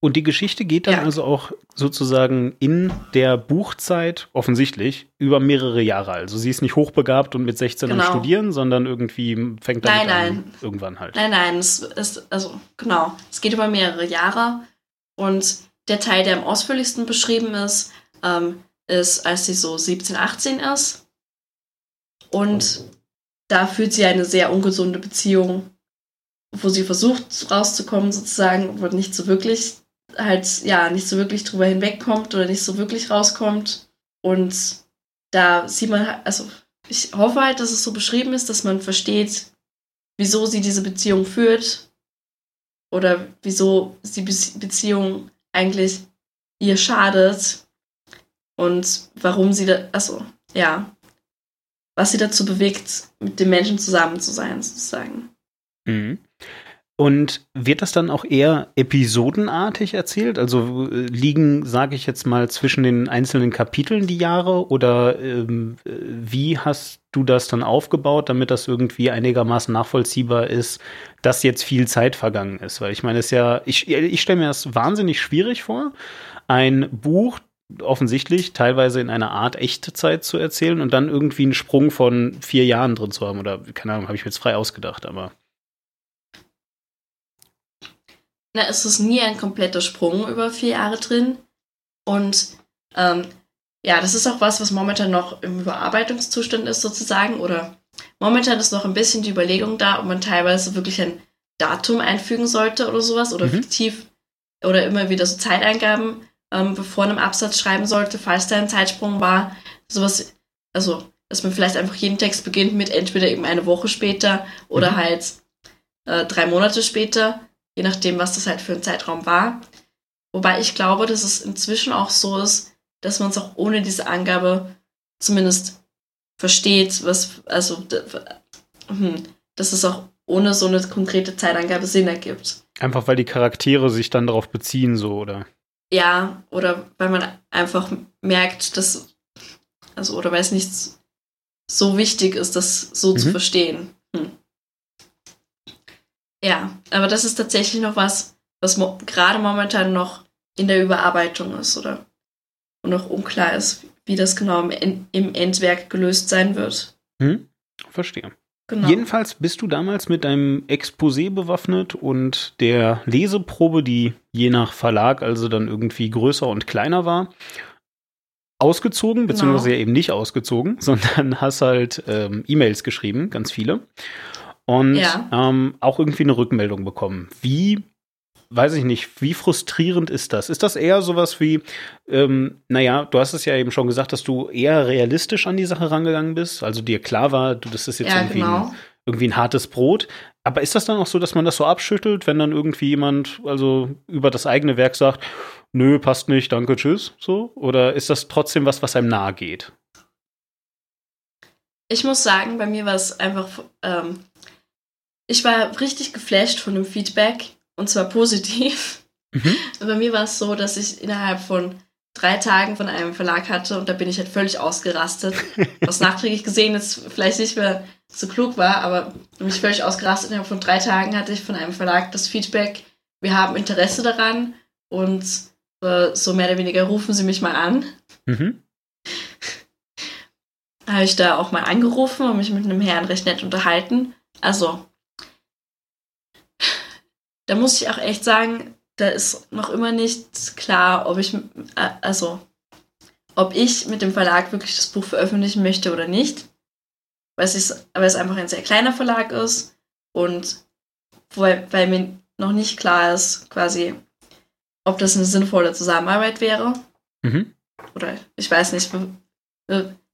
Und die Geschichte geht dann ja. also auch sozusagen in der Buchzeit offensichtlich über mehrere Jahre. Also sie ist nicht hochbegabt und mit 16 genau. am Studieren, sondern irgendwie fängt dann nein, nein. an irgendwann halt. Nein, nein, es ist also genau. Es geht über mehrere Jahre und der Teil, der am ausführlichsten beschrieben ist, ähm, ist, als sie so 17, 18 ist und da führt sie eine sehr ungesunde Beziehung, wo sie versucht rauszukommen sozusagen, aber nicht so wirklich halt ja nicht so wirklich drüber hinwegkommt oder nicht so wirklich rauskommt. Und da sieht man, also ich hoffe halt, dass es so beschrieben ist, dass man versteht, wieso sie diese Beziehung führt oder wieso die Beziehung eigentlich ihr schadet und warum sie da, also ja, was sie dazu bewegt, mit dem Menschen zusammen zu sein, sozusagen. Mhm. Und wird das dann auch eher episodenartig erzählt? Also äh, liegen, sage ich jetzt mal, zwischen den einzelnen Kapiteln die Jahre oder ähm, wie hast du das dann aufgebaut, damit das irgendwie einigermaßen nachvollziehbar ist, dass jetzt viel Zeit vergangen ist? Weil ich meine, es ist ja, ich, ich stelle mir das wahnsinnig schwierig vor, ein Buch offensichtlich teilweise in einer Art echte Zeit zu erzählen und dann irgendwie einen Sprung von vier Jahren drin zu haben. Oder keine Ahnung, habe ich mir jetzt frei ausgedacht, aber. Na, es ist nie ein kompletter Sprung über vier Jahre drin. Und ähm, ja, das ist auch was, was momentan noch im Überarbeitungszustand ist sozusagen. Oder momentan ist noch ein bisschen die Überlegung da, ob man teilweise wirklich ein Datum einfügen sollte oder sowas oder mhm. fiktiv oder immer wieder so Zeiteingaben ähm, bevor einem Absatz schreiben sollte, falls da ein Zeitsprung war. Sowas, also, dass man vielleicht einfach jeden Text beginnt mit entweder eben eine Woche später oder mhm. halt äh, drei Monate später je nachdem, was das halt für ein Zeitraum war. Wobei ich glaube, dass es inzwischen auch so ist, dass man es auch ohne diese Angabe zumindest versteht, was, also, hm, dass es auch ohne so eine konkrete Zeitangabe Sinn ergibt. Einfach weil die Charaktere sich dann darauf beziehen, so, oder? Ja, oder weil man einfach merkt, dass, also, oder weil es nicht so wichtig ist, das so mhm. zu verstehen. Hm. Ja, aber das ist tatsächlich noch was, was mo gerade momentan noch in der Überarbeitung ist, oder? Und noch unklar ist, wie das genau im, im Endwerk gelöst sein wird. Hm, verstehe. Genau. Jedenfalls bist du damals mit deinem Exposé bewaffnet und der Leseprobe, die je nach Verlag also dann irgendwie größer und kleiner war, ausgezogen, genau. beziehungsweise eben nicht ausgezogen, sondern hast halt ähm, E-Mails geschrieben, ganz viele. Und ja. ähm, auch irgendwie eine Rückmeldung bekommen. Wie weiß ich nicht, wie frustrierend ist das? Ist das eher sowas wie, ähm, naja, du hast es ja eben schon gesagt, dass du eher realistisch an die Sache rangegangen bist, also dir klar war, du, das ist jetzt ja, irgendwie, genau. ein, irgendwie ein hartes Brot. Aber ist das dann auch so, dass man das so abschüttelt, wenn dann irgendwie jemand also über das eigene Werk sagt, nö, passt nicht, danke, tschüss, so? Oder ist das trotzdem was, was einem nahe geht? Ich muss sagen, bei mir war es einfach, ähm, ich war richtig geflasht von dem Feedback und zwar positiv. Mhm. Bei mir war es so, dass ich innerhalb von drei Tagen von einem Verlag hatte und da bin ich halt völlig ausgerastet. Was nachträglich gesehen jetzt vielleicht nicht mehr so klug war, aber mich völlig ausgerastet. Innerhalb von drei Tagen hatte ich von einem Verlag das Feedback, wir haben Interesse daran und äh, so mehr oder weniger rufen Sie mich mal an. Mhm. Habe ich da auch mal angerufen und mich mit einem Herrn recht nett unterhalten. Also da muss ich auch echt sagen, da ist noch immer nicht klar, ob ich, äh, also, ob ich mit dem Verlag wirklich das Buch veröffentlichen möchte oder nicht. Weil es, weil es einfach ein sehr kleiner Verlag ist und weil, weil mir noch nicht klar ist, quasi, ob das eine sinnvolle Zusammenarbeit wäre. Mhm. Oder ich weiß nicht.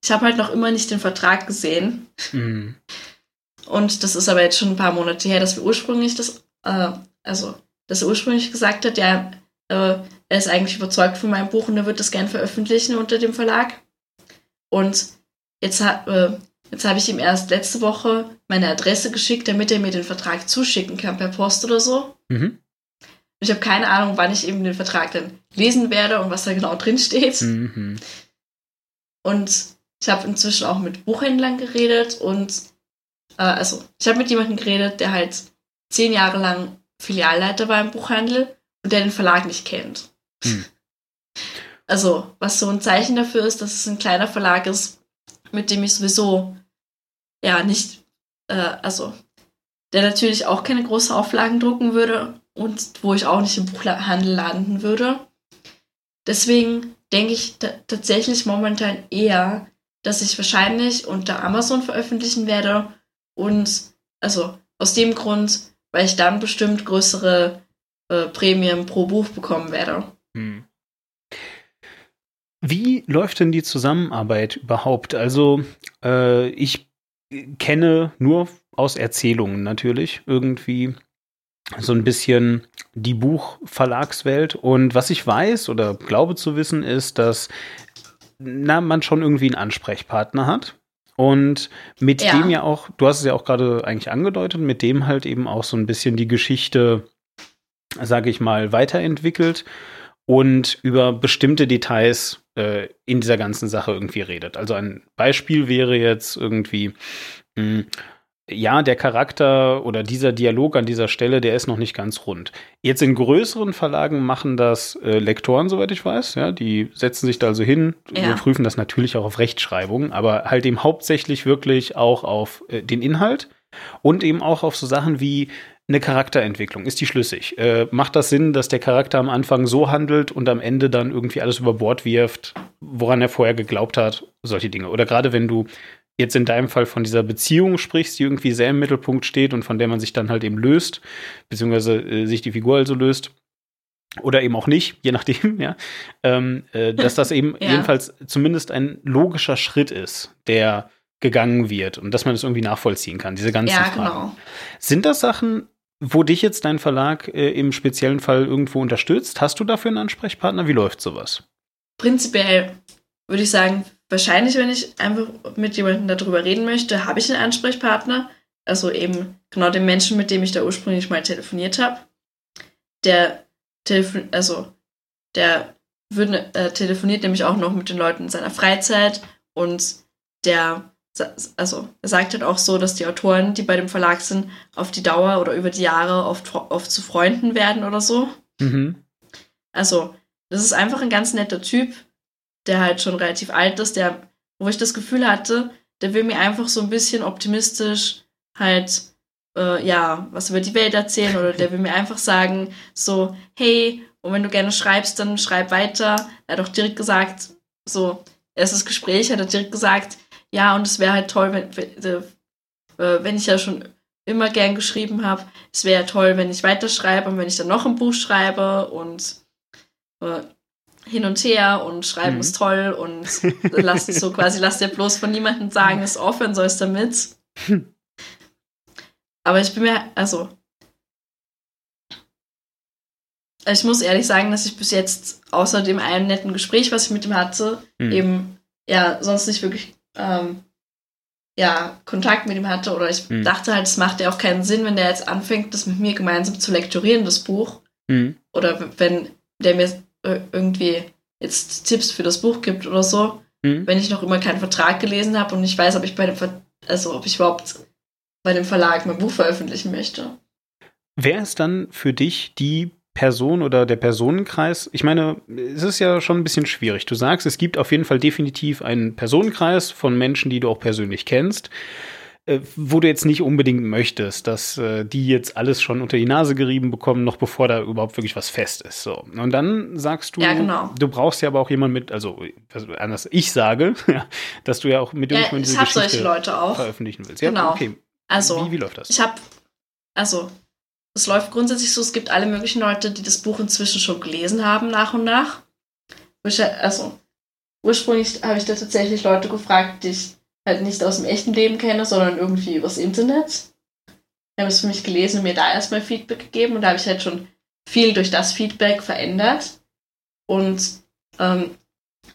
Ich habe halt noch immer nicht den Vertrag gesehen. Mhm. Und das ist aber jetzt schon ein paar Monate her, dass wir ursprünglich das äh, also dass er ursprünglich gesagt hat, ja, äh, er ist eigentlich überzeugt von meinem Buch und er wird das gern veröffentlichen unter dem Verlag. Und jetzt, äh, jetzt habe ich ihm erst letzte Woche meine Adresse geschickt, damit er mir den Vertrag zuschicken kann per Post oder so. Mhm. Ich habe keine Ahnung, wann ich eben den Vertrag dann lesen werde und was da genau drin steht. Mhm. Und ich habe inzwischen auch mit Buchhändlern geredet und äh, also ich habe mit jemandem geredet, der halt zehn Jahre lang Filialleiter war im Buchhandel und der den Verlag nicht kennt. Hm. Also, was so ein Zeichen dafür ist, dass es ein kleiner Verlag ist, mit dem ich sowieso ja nicht, äh, also der natürlich auch keine großen Auflagen drucken würde und wo ich auch nicht im Buchhandel landen würde. Deswegen denke ich tatsächlich momentan eher, dass ich wahrscheinlich unter Amazon veröffentlichen werde und also aus dem Grund, weil ich dann bestimmt größere äh, Prämien pro Buch bekommen werde. Hm. Wie läuft denn die Zusammenarbeit überhaupt? Also äh, ich kenne nur aus Erzählungen natürlich irgendwie so ein bisschen die Buchverlagswelt. Und was ich weiß oder glaube zu wissen, ist, dass na, man schon irgendwie einen Ansprechpartner hat. Und mit ja. dem ja auch, du hast es ja auch gerade eigentlich angedeutet, mit dem halt eben auch so ein bisschen die Geschichte, sage ich mal, weiterentwickelt und über bestimmte Details äh, in dieser ganzen Sache irgendwie redet. Also ein Beispiel wäre jetzt irgendwie, mh, hm, ja, der Charakter oder dieser Dialog an dieser Stelle, der ist noch nicht ganz rund. Jetzt in größeren Verlagen machen das äh, Lektoren, soweit ich weiß. Ja, die setzen sich da also hin, ja. wir prüfen das natürlich auch auf Rechtschreibung, aber halt eben hauptsächlich wirklich auch auf äh, den Inhalt und eben auch auf so Sachen wie eine Charakterentwicklung. Ist die schlüssig? Äh, macht das Sinn, dass der Charakter am Anfang so handelt und am Ende dann irgendwie alles über Bord wirft, woran er vorher geglaubt hat? Solche Dinge. Oder gerade wenn du jetzt in deinem Fall von dieser Beziehung sprichst, die irgendwie sehr im Mittelpunkt steht und von der man sich dann halt eben löst, beziehungsweise äh, sich die Figur also löst. Oder eben auch nicht, je nachdem, ja. Ähm, äh, dass das eben ja. jedenfalls zumindest ein logischer Schritt ist, der gegangen wird und dass man es das irgendwie nachvollziehen kann, diese ganzen ja, Fragen. Genau. Sind das Sachen, wo dich jetzt dein Verlag äh, im speziellen Fall irgendwo unterstützt, hast du dafür einen Ansprechpartner? Wie läuft sowas? Prinzipiell würde ich sagen, wahrscheinlich, wenn ich einfach mit jemandem darüber reden möchte, habe ich einen Ansprechpartner. Also eben genau den Menschen, mit dem ich da ursprünglich mal telefoniert habe. Der telefon also der würde, äh, telefoniert nämlich auch noch mit den Leuten in seiner Freizeit und der also er sagt halt auch so, dass die Autoren, die bei dem Verlag sind, auf die Dauer oder über die Jahre oft, oft zu Freunden werden oder so. Mhm. Also, das ist einfach ein ganz netter Typ, der halt schon relativ alt ist, der, wo ich das Gefühl hatte, der will mir einfach so ein bisschen optimistisch halt, äh, ja, was über die Welt erzählen oder der will mir einfach sagen, so, hey, und wenn du gerne schreibst, dann schreib weiter. Er hat auch direkt gesagt, so, erstes Gespräch, hat er direkt gesagt, ja, und es wäre halt toll, wenn, äh, wenn ich ja schon immer gern geschrieben habe, es wäre ja toll, wenn ich weiterschreibe und wenn ich dann noch ein Buch schreibe und äh, hin und her und schreiben mhm. ist toll und lass so quasi, lass dir bloß von niemandem sagen, du aufhören sollst damit. Aber ich bin mir, also, ich muss ehrlich sagen, dass ich bis jetzt außer dem einen netten Gespräch, was ich mit ihm hatte, mhm. eben ja sonst nicht wirklich ähm, ja, Kontakt mit ihm hatte. Oder ich mhm. dachte halt, es macht ja auch keinen Sinn, wenn der jetzt anfängt, das mit mir gemeinsam zu lektorieren, das Buch. Mhm. Oder wenn der mir irgendwie jetzt Tipps für das Buch gibt oder so, mhm. wenn ich noch immer keinen Vertrag gelesen habe und nicht weiß, ob ich bei dem Ver also ob ich überhaupt bei dem Verlag mein Buch veröffentlichen möchte. Wer ist dann für dich die Person oder der Personenkreis, ich meine, es ist ja schon ein bisschen schwierig. Du sagst, es gibt auf jeden Fall definitiv einen Personenkreis von Menschen, die du auch persönlich kennst, äh, wo du jetzt nicht unbedingt möchtest, dass äh, die jetzt alles schon unter die Nase gerieben bekommen, noch bevor da überhaupt wirklich was fest ist. So. Und dann sagst du, ja, genau. du brauchst ja aber auch jemanden mit, also anders, ich sage, dass du ja auch mit ja, ich Geschichte solche Leute auch. veröffentlichen willst. Ja, genau. okay. Also, wie, wie läuft das? Ich habe, also es läuft grundsätzlich so, es gibt alle möglichen Leute, die das Buch inzwischen schon gelesen haben, nach und nach. Also, ursprünglich habe ich da tatsächlich Leute gefragt, die ich halt nicht aus dem echten Leben kenne, sondern irgendwie übers Internet. Die haben es für mich gelesen und mir da erstmal Feedback gegeben und da habe ich halt schon viel durch das Feedback verändert. Und ähm,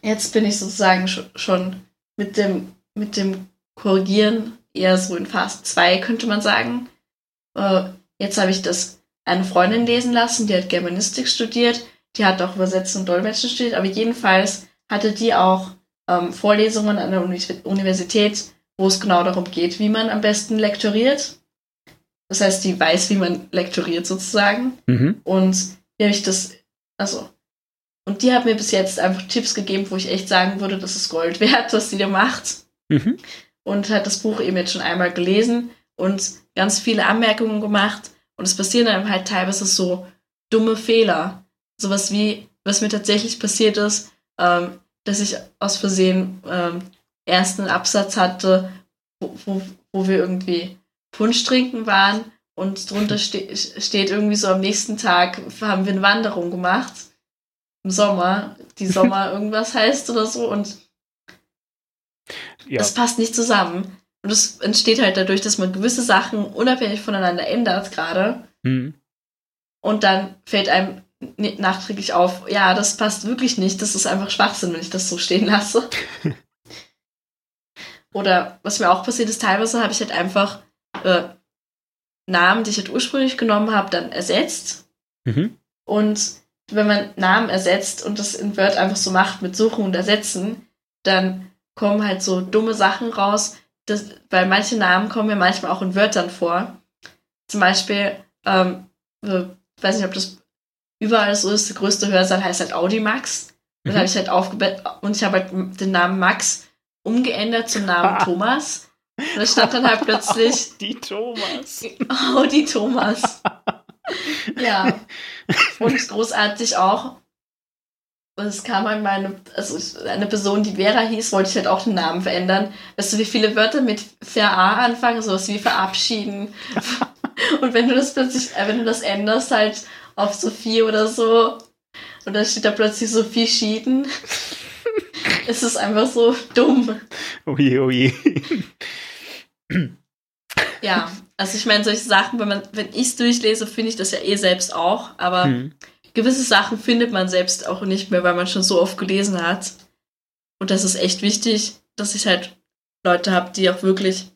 jetzt bin ich sozusagen schon mit dem, mit dem Korrigieren eher so in Phase 2, könnte man sagen. Äh, Jetzt habe ich das eine Freundin lesen lassen, die hat Germanistik studiert, die hat auch Übersetzen und Dolmetschen studiert, aber jedenfalls hatte die auch ähm, Vorlesungen an der Universität, wo es genau darum geht, wie man am besten lektoriert. Das heißt, die weiß, wie man lektoriert sozusagen. Mhm. Und die habe ich das, also, und die hat mir bis jetzt einfach Tipps gegeben, wo ich echt sagen würde, das ist Gold wert, was die da macht. Mhm. Und hat das Buch eben jetzt schon einmal gelesen und ganz viele Anmerkungen gemacht und es passieren dann halt teilweise so dumme Fehler. Sowas wie, was mir tatsächlich passiert ist, ähm, dass ich aus Versehen ähm, erst einen Absatz hatte, wo, wo, wo wir irgendwie Punsch trinken waren und drunter ste steht irgendwie so am nächsten Tag haben wir eine Wanderung gemacht. Im Sommer, die Sommer irgendwas heißt oder so und ja. das passt nicht zusammen. Und es entsteht halt dadurch, dass man gewisse Sachen unabhängig voneinander ändert gerade. Mhm. Und dann fällt einem nachträglich auf, ja, das passt wirklich nicht, das ist einfach Schwachsinn, wenn ich das so stehen lasse. Oder was mir auch passiert ist, teilweise habe ich halt einfach äh, Namen, die ich halt ursprünglich genommen habe, dann ersetzt. Mhm. Und wenn man Namen ersetzt und das in Word einfach so macht mit Suchen und Ersetzen, dann kommen halt so dumme Sachen raus, das, weil manche Namen kommen ja manchmal auch in Wörtern vor. Zum Beispiel, ähm, äh, weiß nicht, ob das überall so ist, der größte Hörsaal heißt halt Audimax. Mhm. habe ich halt und ich habe halt den Namen Max umgeändert zum Namen Thomas. Und da stand dann halt plötzlich. Die Thomas. Audi Thomas. ja. Und großartig auch, es kam einmal eine, also eine Person, die Vera hieß, wollte ich halt auch den Namen verändern. Weißt du, wie viele Wörter mit VA anfangen, sowas wie verabschieden. und wenn du das plötzlich, äh, wenn du das änderst, halt auf Sophie oder so, und dann steht da plötzlich Sophie Schieden, ist es einfach so dumm. Oje, oje. ja, Also ich meine, solche Sachen, wenn man, wenn ich es durchlese, finde ich das ja eh selbst auch, aber mhm. gewisse Sachen findet man selbst auch nicht mehr, weil man schon so oft gelesen hat. Und das ist echt wichtig, dass ich halt Leute habe, die auch wirklich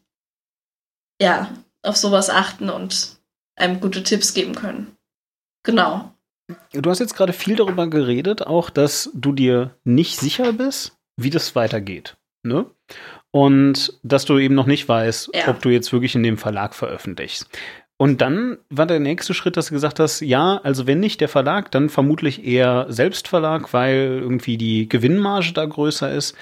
ja, auf sowas achten und einem gute Tipps geben können. Genau. Du hast jetzt gerade viel darüber geredet, auch dass du dir nicht sicher bist, wie das weitergeht. Ne? Und dass du eben noch nicht weißt, ja. ob du jetzt wirklich in dem Verlag veröffentlichst. Und dann war der nächste Schritt, dass du gesagt hast, ja, also wenn nicht der Verlag, dann vermutlich eher Selbstverlag, weil irgendwie die Gewinnmarge da größer ist.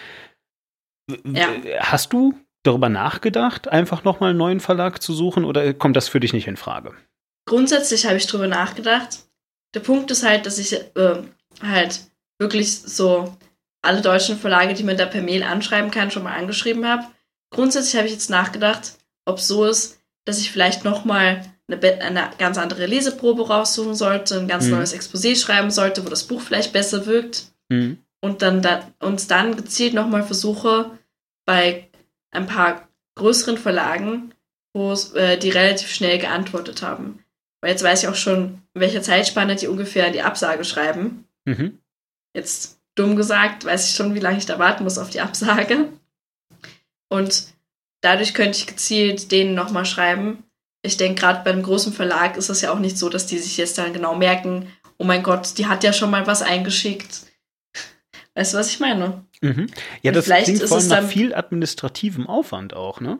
Ja. Hast du darüber nachgedacht, einfach nochmal einen neuen Verlag zu suchen oder kommt das für dich nicht in Frage? Grundsätzlich habe ich darüber nachgedacht. Der Punkt ist halt, dass ich äh, halt wirklich so alle deutschen Verlage, die man da per Mail anschreiben kann, schon mal angeschrieben habe. Grundsätzlich habe ich jetzt nachgedacht, ob es so ist, dass ich vielleicht nochmal eine, eine ganz andere Leseprobe raussuchen sollte, ein ganz mhm. neues Exposé schreiben sollte, wo das Buch vielleicht besser wirkt. Mhm. Und dann da, uns dann gezielt nochmal versuche, bei ein paar größeren Verlagen, wo äh, die relativ schnell geantwortet haben. Weil jetzt weiß ich auch schon, in welcher Zeitspanne die ungefähr die Absage schreiben. Mhm. Jetzt dumm gesagt, weiß ich schon, wie lange ich da warten muss auf die Absage. Und dadurch könnte ich gezielt denen nochmal schreiben. Ich denke, gerade bei einem großen Verlag ist es ja auch nicht so, dass die sich jetzt dann genau merken, oh mein Gott, die hat ja schon mal was eingeschickt. Weißt du, was ich meine? Mhm. Ja, das klingt vor allem nach viel administrativem Aufwand auch, ne?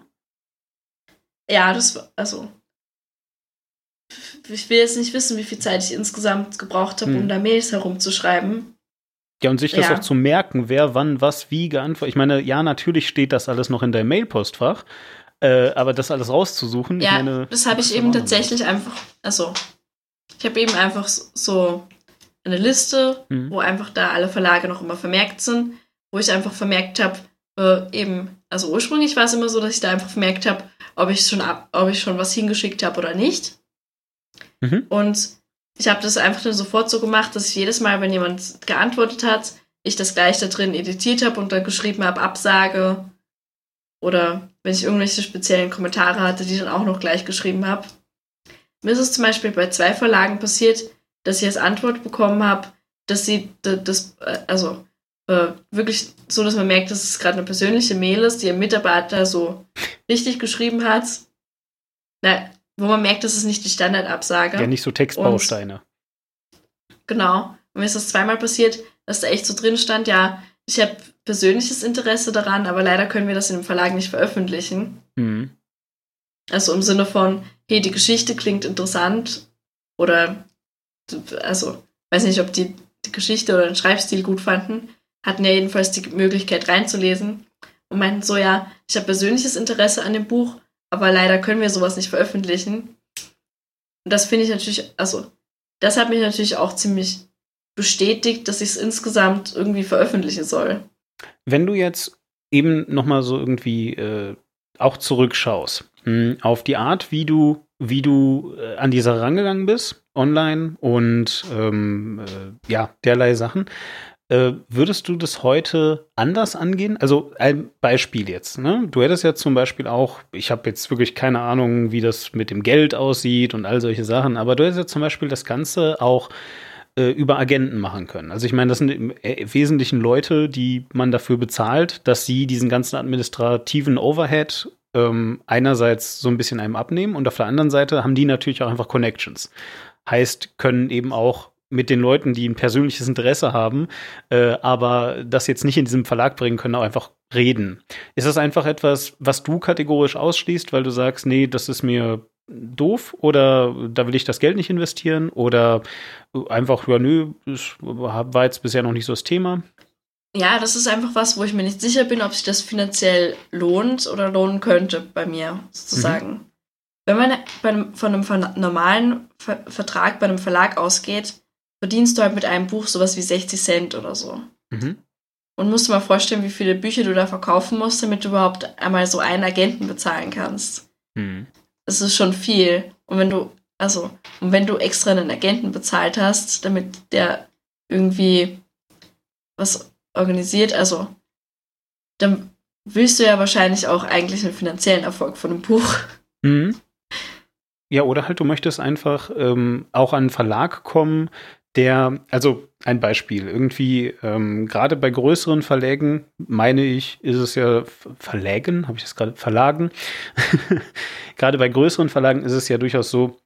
Ja, das, also. Ich will jetzt nicht wissen, wie viel Zeit ich insgesamt gebraucht habe, hm. um da Mails herumzuschreiben. Ja, und sich das ja. auch zu merken, wer wann was wie geantwortet. Ich meine, ja, natürlich steht das alles noch in deinem Mailpostfach, äh, aber das alles rauszusuchen. Ja, meine, das habe ich eben tatsächlich einfach, also, ich habe eben einfach so eine Liste, mhm. wo einfach da alle Verlage noch immer vermerkt sind, wo ich einfach vermerkt habe, äh, eben, also ursprünglich war es immer so, dass ich da einfach vermerkt habe, ob ich schon ab, ob ich schon was hingeschickt habe oder nicht. Mhm. Und ich habe das einfach dann sofort so gemacht, dass ich jedes Mal, wenn jemand geantwortet hat, ich das gleich da drin editiert habe und dann geschrieben habe, Absage. Oder wenn ich irgendwelche speziellen Kommentare hatte, die dann auch noch gleich geschrieben habe. Mir ist es zum Beispiel bei zwei Verlagen passiert, dass ich als Antwort bekommen habe, dass sie das, äh, also äh, wirklich so, dass man merkt, dass es gerade eine persönliche Mail ist, die ein Mitarbeiter so richtig geschrieben hat. Na, wo man merkt, dass es nicht die Standardabsage. Ja, nicht so Textbausteine. Und, genau. Und mir ist das zweimal passiert, dass da echt so drin stand, ja, ich habe persönliches Interesse daran, aber leider können wir das in dem Verlag nicht veröffentlichen. Mhm. Also im Sinne von, hey, die Geschichte klingt interessant oder also weiß nicht, ob die die Geschichte oder den Schreibstil gut fanden, hatten ja jedenfalls die Möglichkeit reinzulesen und meinten so, ja, ich habe persönliches Interesse an dem Buch, aber leider können wir sowas nicht veröffentlichen. Und das finde ich natürlich, also das hat mich natürlich auch ziemlich bestätigt, dass ich es insgesamt irgendwie veröffentlichen soll. Wenn du jetzt eben nochmal so irgendwie äh, auch zurückschaust mh, hm, auf die Art, wie du, wie du äh, an die Sache rangegangen bist, online und ähm, äh, ja, derlei Sachen. Äh, würdest du das heute anders angehen? Also ein Beispiel jetzt. Ne? Du hättest ja zum Beispiel auch, ich habe jetzt wirklich keine Ahnung, wie das mit dem Geld aussieht und all solche Sachen, aber du hättest ja zum Beispiel das Ganze auch äh, über Agenten machen können. Also ich meine, das sind im äh, Wesentlichen Leute, die man dafür bezahlt, dass sie diesen ganzen administrativen Overhead ähm, einerseits so ein bisschen einem abnehmen und auf der anderen Seite haben die natürlich auch einfach Connections. Heißt, können eben auch mit den Leuten, die ein persönliches Interesse haben, äh, aber das jetzt nicht in diesem Verlag bringen können, auch einfach reden. Ist das einfach etwas, was du kategorisch ausschließt, weil du sagst, nee, das ist mir doof oder da will ich das Geld nicht investieren oder einfach, ja, nö, war jetzt bisher noch nicht so das Thema? Ja, das ist einfach was, wo ich mir nicht sicher bin, ob sich das finanziell lohnt oder lohnen könnte bei mir, sozusagen. Mhm. Wenn man von einem normalen Ver Vertrag bei einem Verlag ausgeht, verdienst du halt mit einem Buch sowas wie 60 Cent oder so. Mhm. Und musst du mal vorstellen, wie viele Bücher du da verkaufen musst, damit du überhaupt einmal so einen Agenten bezahlen kannst. Mhm. Das ist schon viel. Und wenn du, also, und wenn du extra einen Agenten bezahlt hast, damit der irgendwie was organisiert, also, dann willst du ja wahrscheinlich auch eigentlich einen finanziellen Erfolg von einem Buch. Mhm. Ja, oder halt du möchtest einfach ähm, auch an einen Verlag kommen, der, also ein Beispiel, irgendwie ähm, gerade bei größeren Verlägen, meine ich, ist es ja Verlägen, habe ich das gerade Verlagen? gerade bei größeren Verlagen ist es ja durchaus so,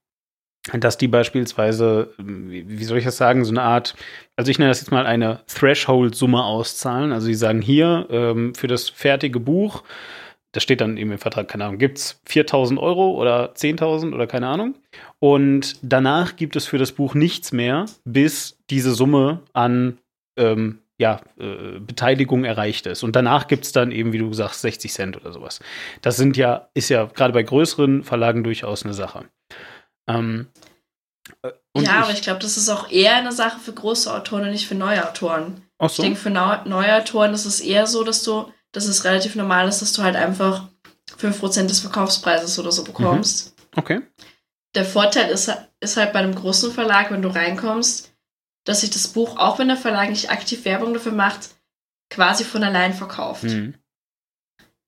dass die beispielsweise, wie soll ich das sagen, so eine Art, also ich nenne das jetzt mal eine Threshold-Summe auszahlen. Also sie sagen hier ähm, für das fertige Buch, das steht dann eben im Vertrag, keine Ahnung, gibt es 4.000 Euro oder 10.000 oder keine Ahnung. Und danach gibt es für das Buch nichts mehr, bis diese Summe an ähm, ja, äh, Beteiligung erreicht ist. Und danach gibt es dann eben, wie du sagst, 60 Cent oder sowas. Das sind ja, ist ja gerade bei größeren Verlagen durchaus eine Sache. Ähm, äh, ja, ich, aber ich glaube, das ist auch eher eine Sache für große Autoren und nicht für neue Autoren. So? Ich denke, für neue Autoren ist es eher so, dass du, dass es relativ normal ist, dass du halt einfach 5% des Verkaufspreises oder so bekommst. Mhm. Okay. Der Vorteil ist, ist halt bei einem großen Verlag, wenn du reinkommst, dass sich das Buch, auch wenn der Verlag nicht aktiv Werbung dafür macht, quasi von allein verkauft. Mhm.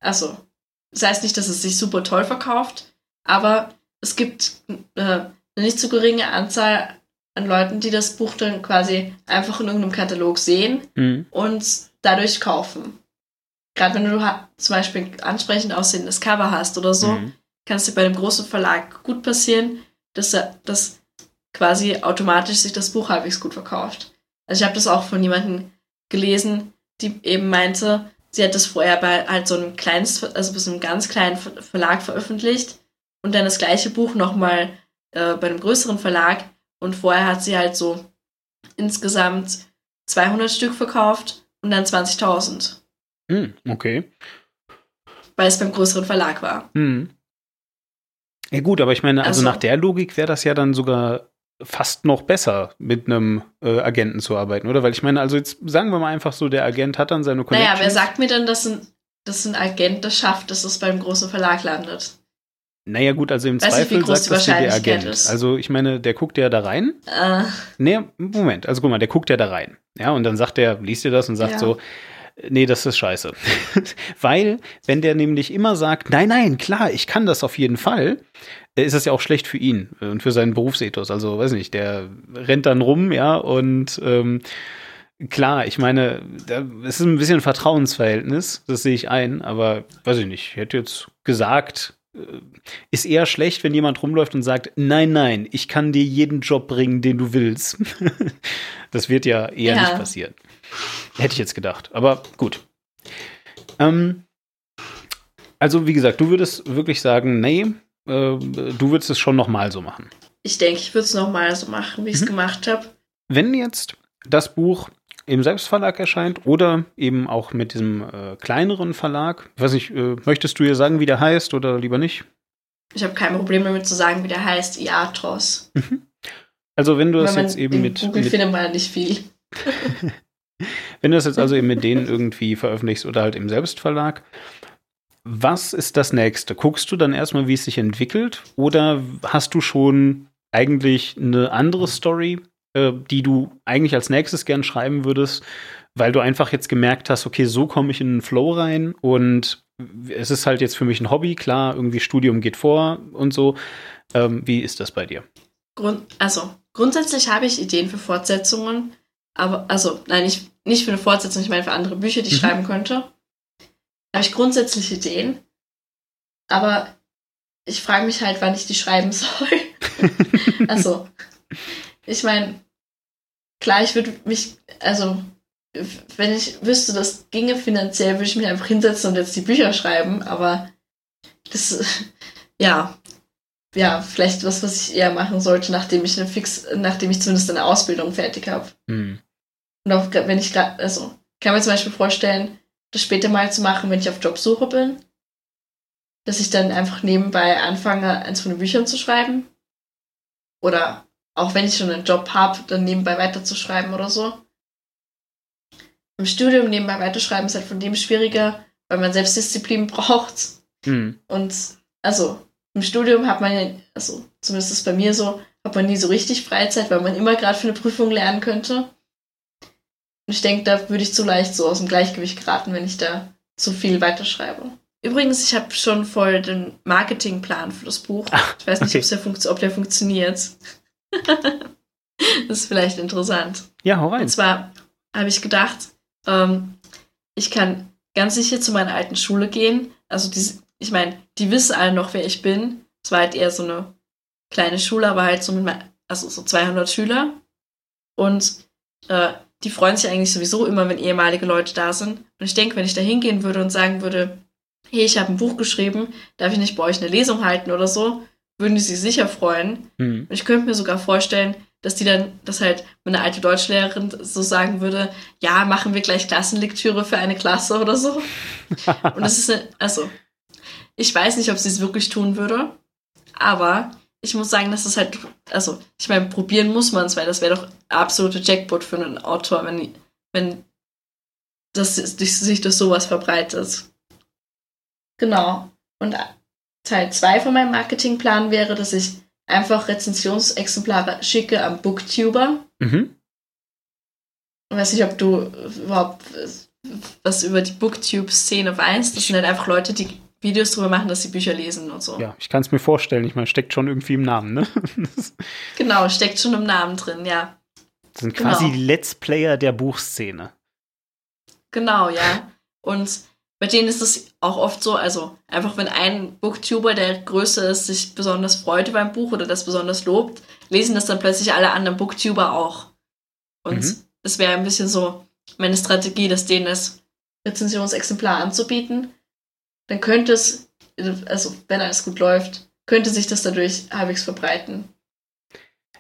Also, das heißt nicht, dass es sich super toll verkauft, aber es gibt äh, eine nicht zu geringe Anzahl an Leuten, die das Buch dann quasi einfach in irgendeinem Katalog sehen mhm. und dadurch kaufen. Gerade wenn du zum Beispiel ansprechend aussehendes Cover hast oder so, mhm. kann es dir bei einem großen Verlag gut passieren, dass, dass quasi automatisch sich das Buch halbwegs gut verkauft. Also ich habe das auch von jemandem gelesen, die eben meinte, sie hat das vorher bei halt so einem kleines, also bis einem ganz kleinen Verlag veröffentlicht und dann das gleiche Buch nochmal äh, bei einem größeren Verlag. Und vorher hat sie halt so insgesamt 200 Stück verkauft und dann 20.000. Hm, okay. Weil es beim größeren Verlag war. Hm. Ja gut, aber ich meine, also, also nach der Logik wäre das ja dann sogar fast noch besser, mit einem äh, Agenten zu arbeiten, oder? Weil ich meine, also jetzt sagen wir mal einfach so, der Agent hat dann seine Connections. Naja, wer sagt mir denn, dass ein, dass ein Agent das schafft, dass es beim großen Verlag landet? Naja, gut, also im Weiß Zweifel nicht, sagt das der Agent. Ist. Also, ich meine, der guckt ja da rein. Uh. Nee, Moment, also guck mal, der guckt ja da rein. Ja, und dann sagt der, liest dir das und sagt ja. so, nee, das ist scheiße. Weil, wenn der nämlich immer sagt, nein, nein, klar, ich kann das auf jeden Fall, äh, ist das ja auch schlecht für ihn und für seinen Berufsethos. Also, weiß nicht, der rennt dann rum, ja, und ähm, klar, ich meine, es ist ein bisschen ein Vertrauensverhältnis, das sehe ich ein, aber weiß ich nicht, ich hätte jetzt gesagt, äh, ist eher schlecht, wenn jemand rumläuft und sagt, nein, nein, ich kann dir jeden Job bringen, den du willst. das wird ja eher ja. nicht passieren. Hätte ich jetzt gedacht. Aber gut. Ähm, also, wie gesagt, du würdest wirklich sagen, nee, äh, du würdest es schon nochmal so machen. Ich denke, ich würde es nochmal so machen, wie ich es mhm. gemacht habe. Wenn jetzt das Buch im Selbstverlag erscheint oder eben auch mit diesem äh, kleineren Verlag. Ich weiß nicht, äh, möchtest du ihr sagen, wie der heißt oder lieber nicht? Ich habe kein Problem damit zu sagen, wie der heißt, Iatros. Mhm. Also wenn du das jetzt eben mit... Google mit, findet man nicht viel. wenn du das jetzt also eben mit denen irgendwie veröffentlichst oder halt im Selbstverlag, was ist das nächste? Guckst du dann erstmal, wie es sich entwickelt oder hast du schon eigentlich eine andere Story, äh, die du eigentlich als nächstes gern schreiben würdest, weil du einfach jetzt gemerkt hast, okay, so komme ich in den Flow rein und es ist halt jetzt für mich ein Hobby, klar, irgendwie Studium geht vor und so. Ähm, wie ist das bei dir? Grund, also, grundsätzlich habe ich Ideen für Fortsetzungen, aber, also, nein, nicht, nicht für eine Fortsetzung, ich meine für andere Bücher, die ich mhm. schreiben könnte. Habe ich grundsätzlich Ideen, aber ich frage mich halt, wann ich die schreiben soll. also, ich meine, klar, ich würde mich, also wenn ich wüsste, das ginge finanziell, würde ich mich einfach hinsetzen und jetzt die Bücher schreiben, aber das, ja, ja, vielleicht was, was ich eher machen sollte, nachdem ich eine fix, nachdem ich zumindest eine Ausbildung fertig habe. Mhm. Und auch wenn ich gerade, also, kann mir zum Beispiel vorstellen, das später mal zu machen, wenn ich auf Jobsuche bin, dass ich dann einfach nebenbei anfange, eins von den Büchern zu schreiben. Oder auch wenn ich schon einen Job habe, dann nebenbei weiterzuschreiben oder so. Im Studium nebenbei weiterschreiben ist halt von dem schwieriger, weil man Selbstdisziplin braucht. Mhm. Und also im Studium hat man, also zumindest ist es bei mir so, hat man nie so richtig Freizeit, weil man immer gerade für eine Prüfung lernen könnte. Und ich denke, da würde ich zu leicht so aus dem Gleichgewicht geraten, wenn ich da zu viel weiterschreibe. übrigens, ich habe schon voll den Marketingplan für das Buch. Ach, ich weiß nicht, okay. der funkt- ob der funktioniert. das ist vielleicht interessant. Ja, hau rein. Und zwar habe ich gedacht, ähm, ich kann ganz sicher zu meiner alten Schule gehen. Also die, ich meine, die wissen alle noch, wer ich bin. Es war halt eher so eine kleine Schule, aber halt so mit mein, also so 200 Schüler. Und äh, die freuen sich eigentlich sowieso immer, wenn ehemalige Leute da sind. Und ich denke, wenn ich da hingehen würde und sagen würde, hey, ich habe ein Buch geschrieben, darf ich nicht bei euch eine Lesung halten oder so, würden die sich sicher freuen. Hm. Und ich könnte mir sogar vorstellen, dass die dann, dass halt meine alte Deutschlehrerin so sagen würde, ja, machen wir gleich Klassenlektüre für eine Klasse oder so. Und das ist, eine, also, ich weiß nicht, ob sie es wirklich tun würde, aber ich muss sagen, dass es halt, also, ich meine, probieren muss man es, weil das wäre doch absolute Jackpot für einen Autor, wenn, wenn das, sich durch sowas verbreitet. Genau. Und Teil 2 von meinem Marketingplan wäre, dass ich einfach Rezensionsexemplare schicke am Booktuber. Mhm. Ich weiß nicht, ob du überhaupt was über die Booktube-Szene weißt. Das sind halt einfach Leute, die Videos darüber machen, dass sie Bücher lesen und so. Ja, ich kann es mir vorstellen. Ich meine, steckt schon irgendwie im Namen, ne? Das Genau, steckt schon im Namen drin, ja. sind quasi Genau. die Let's Player der Buchszene. Genau, ja. Und bei denen ist es auch oft so, also einfach wenn ein Booktuber, der größer ist, sich besonders freut über ein Buch oder das besonders lobt, lesen das dann plötzlich alle anderen Booktuber auch. Und Mhm. es wäre ein bisschen so meine Strategie, das denen als Rezensionsexemplar anzubieten. Dann könnte es, also wenn alles gut läuft, könnte sich das dadurch halbwegs verbreiten.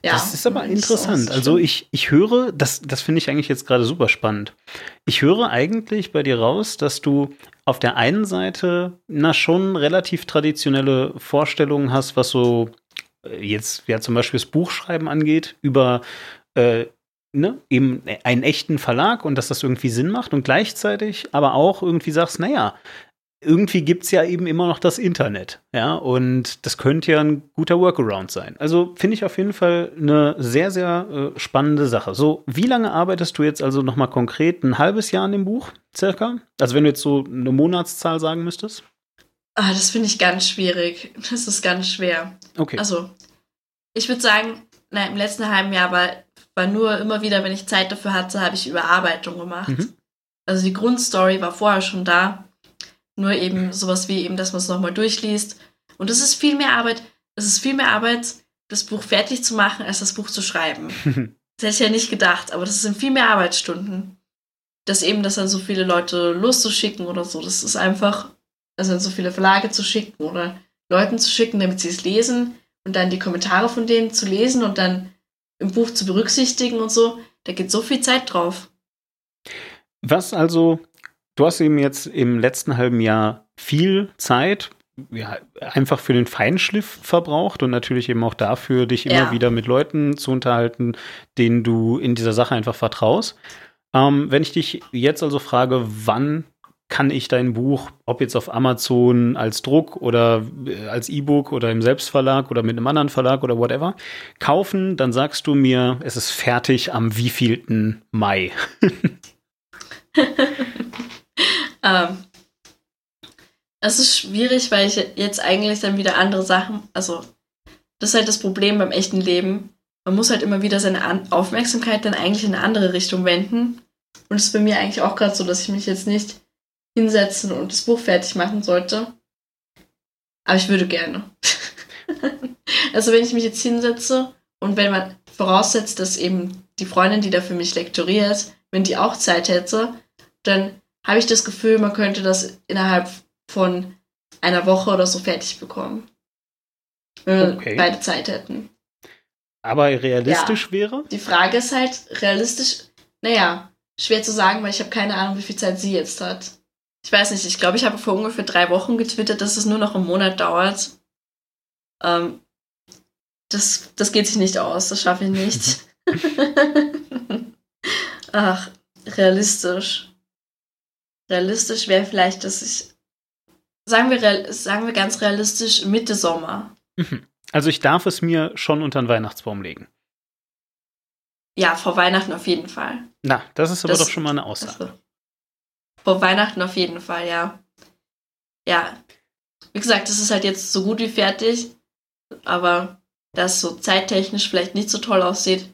Ja, das ist aber interessant. Also ich, ich höre, das, das finde ich eigentlich jetzt gerade super spannend. Ich höre eigentlich bei dir raus, dass du auf der einen Seite na schon relativ traditionelle Vorstellungen hast, was so äh, jetzt ja zum Beispiel das Buchschreiben angeht, über äh, ne, eben einen echten Verlag und dass das irgendwie Sinn macht und gleichzeitig aber auch irgendwie sagst, naja, irgendwie gibt es ja eben immer noch das Internet, ja, und das könnte ja ein guter Workaround sein. Also finde ich auf jeden Fall eine sehr, sehr äh, spannende Sache. So, wie lange arbeitest du jetzt also nochmal konkret? Ein halbes Jahr an dem Buch, circa? Also wenn du jetzt so eine Monatszahl sagen müsstest? Ah, das finde ich ganz schwierig. Das ist ganz schwer. Okay. Also, ich würde sagen, na, im letzten halben Jahr war, war nur immer wieder, wenn ich Zeit dafür hatte, habe ich Überarbeitung gemacht. Mhm. Also die Grundstory war vorher schon da. Nur eben sowas wie eben, dass man es nochmal durchliest. Und es ist viel mehr Arbeit, es ist viel mehr Arbeit, das Buch fertig zu machen, als das Buch zu schreiben. Das hätte ich ja nicht gedacht, aber das sind viel mehr Arbeitsstunden. Dass eben das an so viele Leute loszuschicken oder so, das ist einfach, also an so viele Verlage zu schicken oder Leuten zu schicken, damit sie es lesen und dann die Kommentare von denen zu lesen und dann im Buch zu berücksichtigen und so. Da geht so viel Zeit drauf. Was also, du hast eben jetzt im letzten halben Jahr viel Zeit ja, einfach für den Feinschliff verbraucht und natürlich eben auch dafür, dich immer Ja. wieder mit Leuten zu unterhalten, denen du in dieser Sache einfach vertraust. Ähm, wenn ich dich jetzt also frage, wann kann ich dein Buch, ob jetzt auf Amazon als Druck oder äh, als E-Book oder im Selbstverlag oder mit einem anderen Verlag oder whatever, kaufen, dann sagst du mir, es ist fertig am wievielten Mai. Ähm, es ist schwierig, weil ich jetzt eigentlich dann wieder andere Sachen, also das ist halt das Problem beim echten Leben. Man muss halt immer wieder seine An Aufmerksamkeit dann eigentlich in eine andere Richtung wenden. Und es ist bei mir eigentlich auch gerade so, dass ich mich jetzt nicht hinsetzen und das Buch fertig machen sollte. Aber ich würde gerne. also wenn ich mich jetzt hinsetze und wenn man voraussetzt, dass eben die Freundin, die da für mich lektoriert, wenn die auch Zeit hätte, dann habe ich das Gefühl, man könnte das innerhalb von einer Woche oder so fertig bekommen. Wenn wir Okay. beide Zeit hätten. Aber realistisch wäre? Die Frage ist halt realistisch, naja, schwer zu sagen, weil ich habe keine Ahnung, wie viel Zeit sie jetzt hat. Ich weiß nicht, ich glaube, ich habe vor ungefähr drei Wochen getwittert, dass es nur noch einen Monat dauert. Ähm, das, das geht sich nicht aus, das schaffe ich nicht. Ach, realistisch. Realistisch wäre vielleicht, dass ich, sagen wir, sagen wir ganz realistisch, Mitte Sommer. Also ich darf es mir schon unter den Weihnachtsbaum legen. Ja, vor Weihnachten auf jeden Fall. Na, das ist aber Das- doch schon mal eine Aussage. Vor Weihnachten auf jeden Fall, ja. ja, wie gesagt, das ist halt jetzt so gut wie fertig, aber da es so zeittechnisch vielleicht nicht so toll aussieht,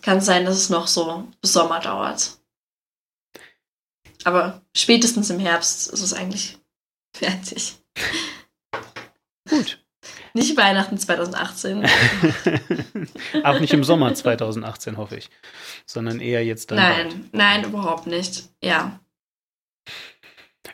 kann es sein, dass es noch so bis Sommer dauert. Aber spätestens im Herbst ist es eigentlich fertig. Gut. Nicht Weihnachten 2018. Auch nicht im Sommer 2018, hoffe ich. Sondern eher jetzt dann. Nein, bald. nein, überhaupt nicht. Ja.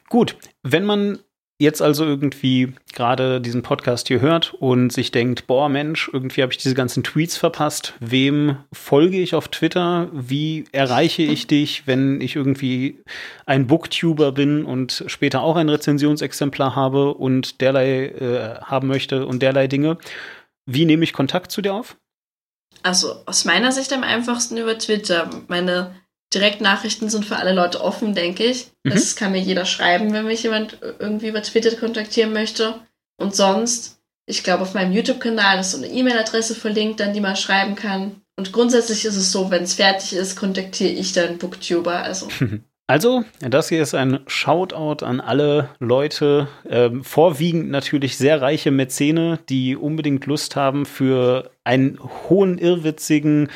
Gut, wenn man jetzt also irgendwie gerade diesen Podcast hier hört und sich denkt, boah Mensch, irgendwie habe ich diese ganzen Tweets verpasst. Wem folge ich auf Twitter? Wie erreiche ich dich, wenn ich irgendwie ein Booktuber bin und später auch ein Rezensionsexemplar habe und derlei äh, haben möchte und derlei Dinge? Wie nehme ich Kontakt zu dir auf? Also aus meiner Sicht am einfachsten über Twitter. Meine Direktnachrichten sind für alle Leute offen, denke ich. Mhm. Das kann mir jeder schreiben, wenn mich jemand irgendwie über Twitter kontaktieren möchte. Und sonst, ich glaube, auf meinem YouTube-Kanal ist so eine E-Mail-Adresse verlinkt, an die man schreiben kann. Und grundsätzlich ist es so, wenn es fertig ist, kontaktiere ich dann Booktuber. Also Also, das hier ist ein Shoutout an alle Leute, ähm, vorwiegend natürlich sehr reiche Mäzene, die unbedingt Lust haben, für einen hohen, irrwitzigen,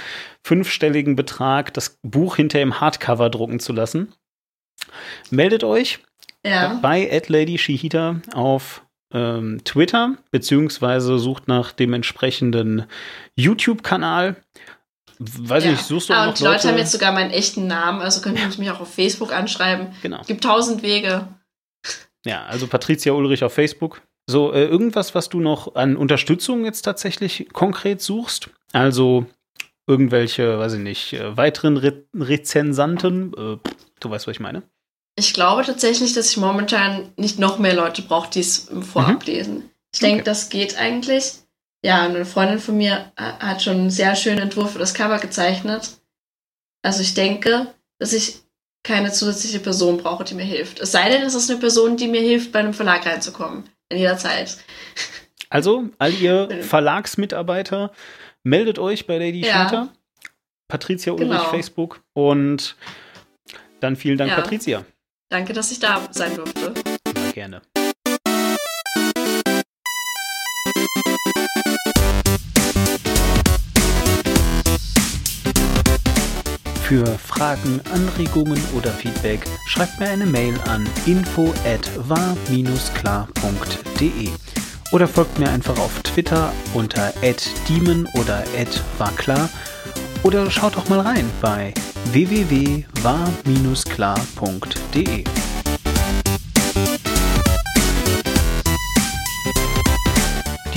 fünfstelligen Betrag das Buch hinter im Hardcover drucken zu lassen. Meldet euch ja. bei @ladyshihita auf ähm, Twitter, beziehungsweise sucht nach dem entsprechenden YouTube-Kanal. Weiß ja. nicht, suchst du ah, auch und noch die Leute Leute? haben jetzt sogar meinen echten Namen, also könnt ihr mich auch auf Facebook anschreiben. genau. Es gibt tausend Wege. Ja, also Patricia Ulrich auf Facebook. So, äh, irgendwas, was du noch an Unterstützung jetzt tatsächlich konkret suchst? Also irgendwelche, weiß ich nicht, äh, weiteren Re Rezensanten? Äh, du weißt, was ich meine? Ich glaube tatsächlich, dass ich momentan nicht noch mehr Leute brauche, die es Vorab lesen. Ich denke, Okay. das geht eigentlich. Ja, und eine Freundin von mir äh, hat schon einen sehr schönen Entwurf für das Cover gezeichnet. Also ich denke, dass ich keine zusätzliche Person brauche, die mir hilft. Es sei denn, es ist eine Person, die mir hilft, bei einem Verlag reinzukommen. In jeder Zeit. Also, all ihr Verlagsmitarbeiter, meldet euch bei Lady Ja. Shooter. Patricia Ulrich Genau. Facebook. Und dann vielen Dank, Ja. Patricia. Danke, dass ich da sein durfte. Immer gerne. Für Fragen, Anregungen oder Feedback schreibt mir eine Mail an info at war-klar.de oder folgt mir einfach auf Twitter unter @demon oder @warklar oder schaut auch mal rein bei www.war-klar.de.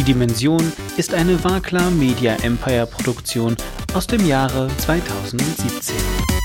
Dimension ist eine Warklar Media Empire Produktion aus dem Jahre 2017.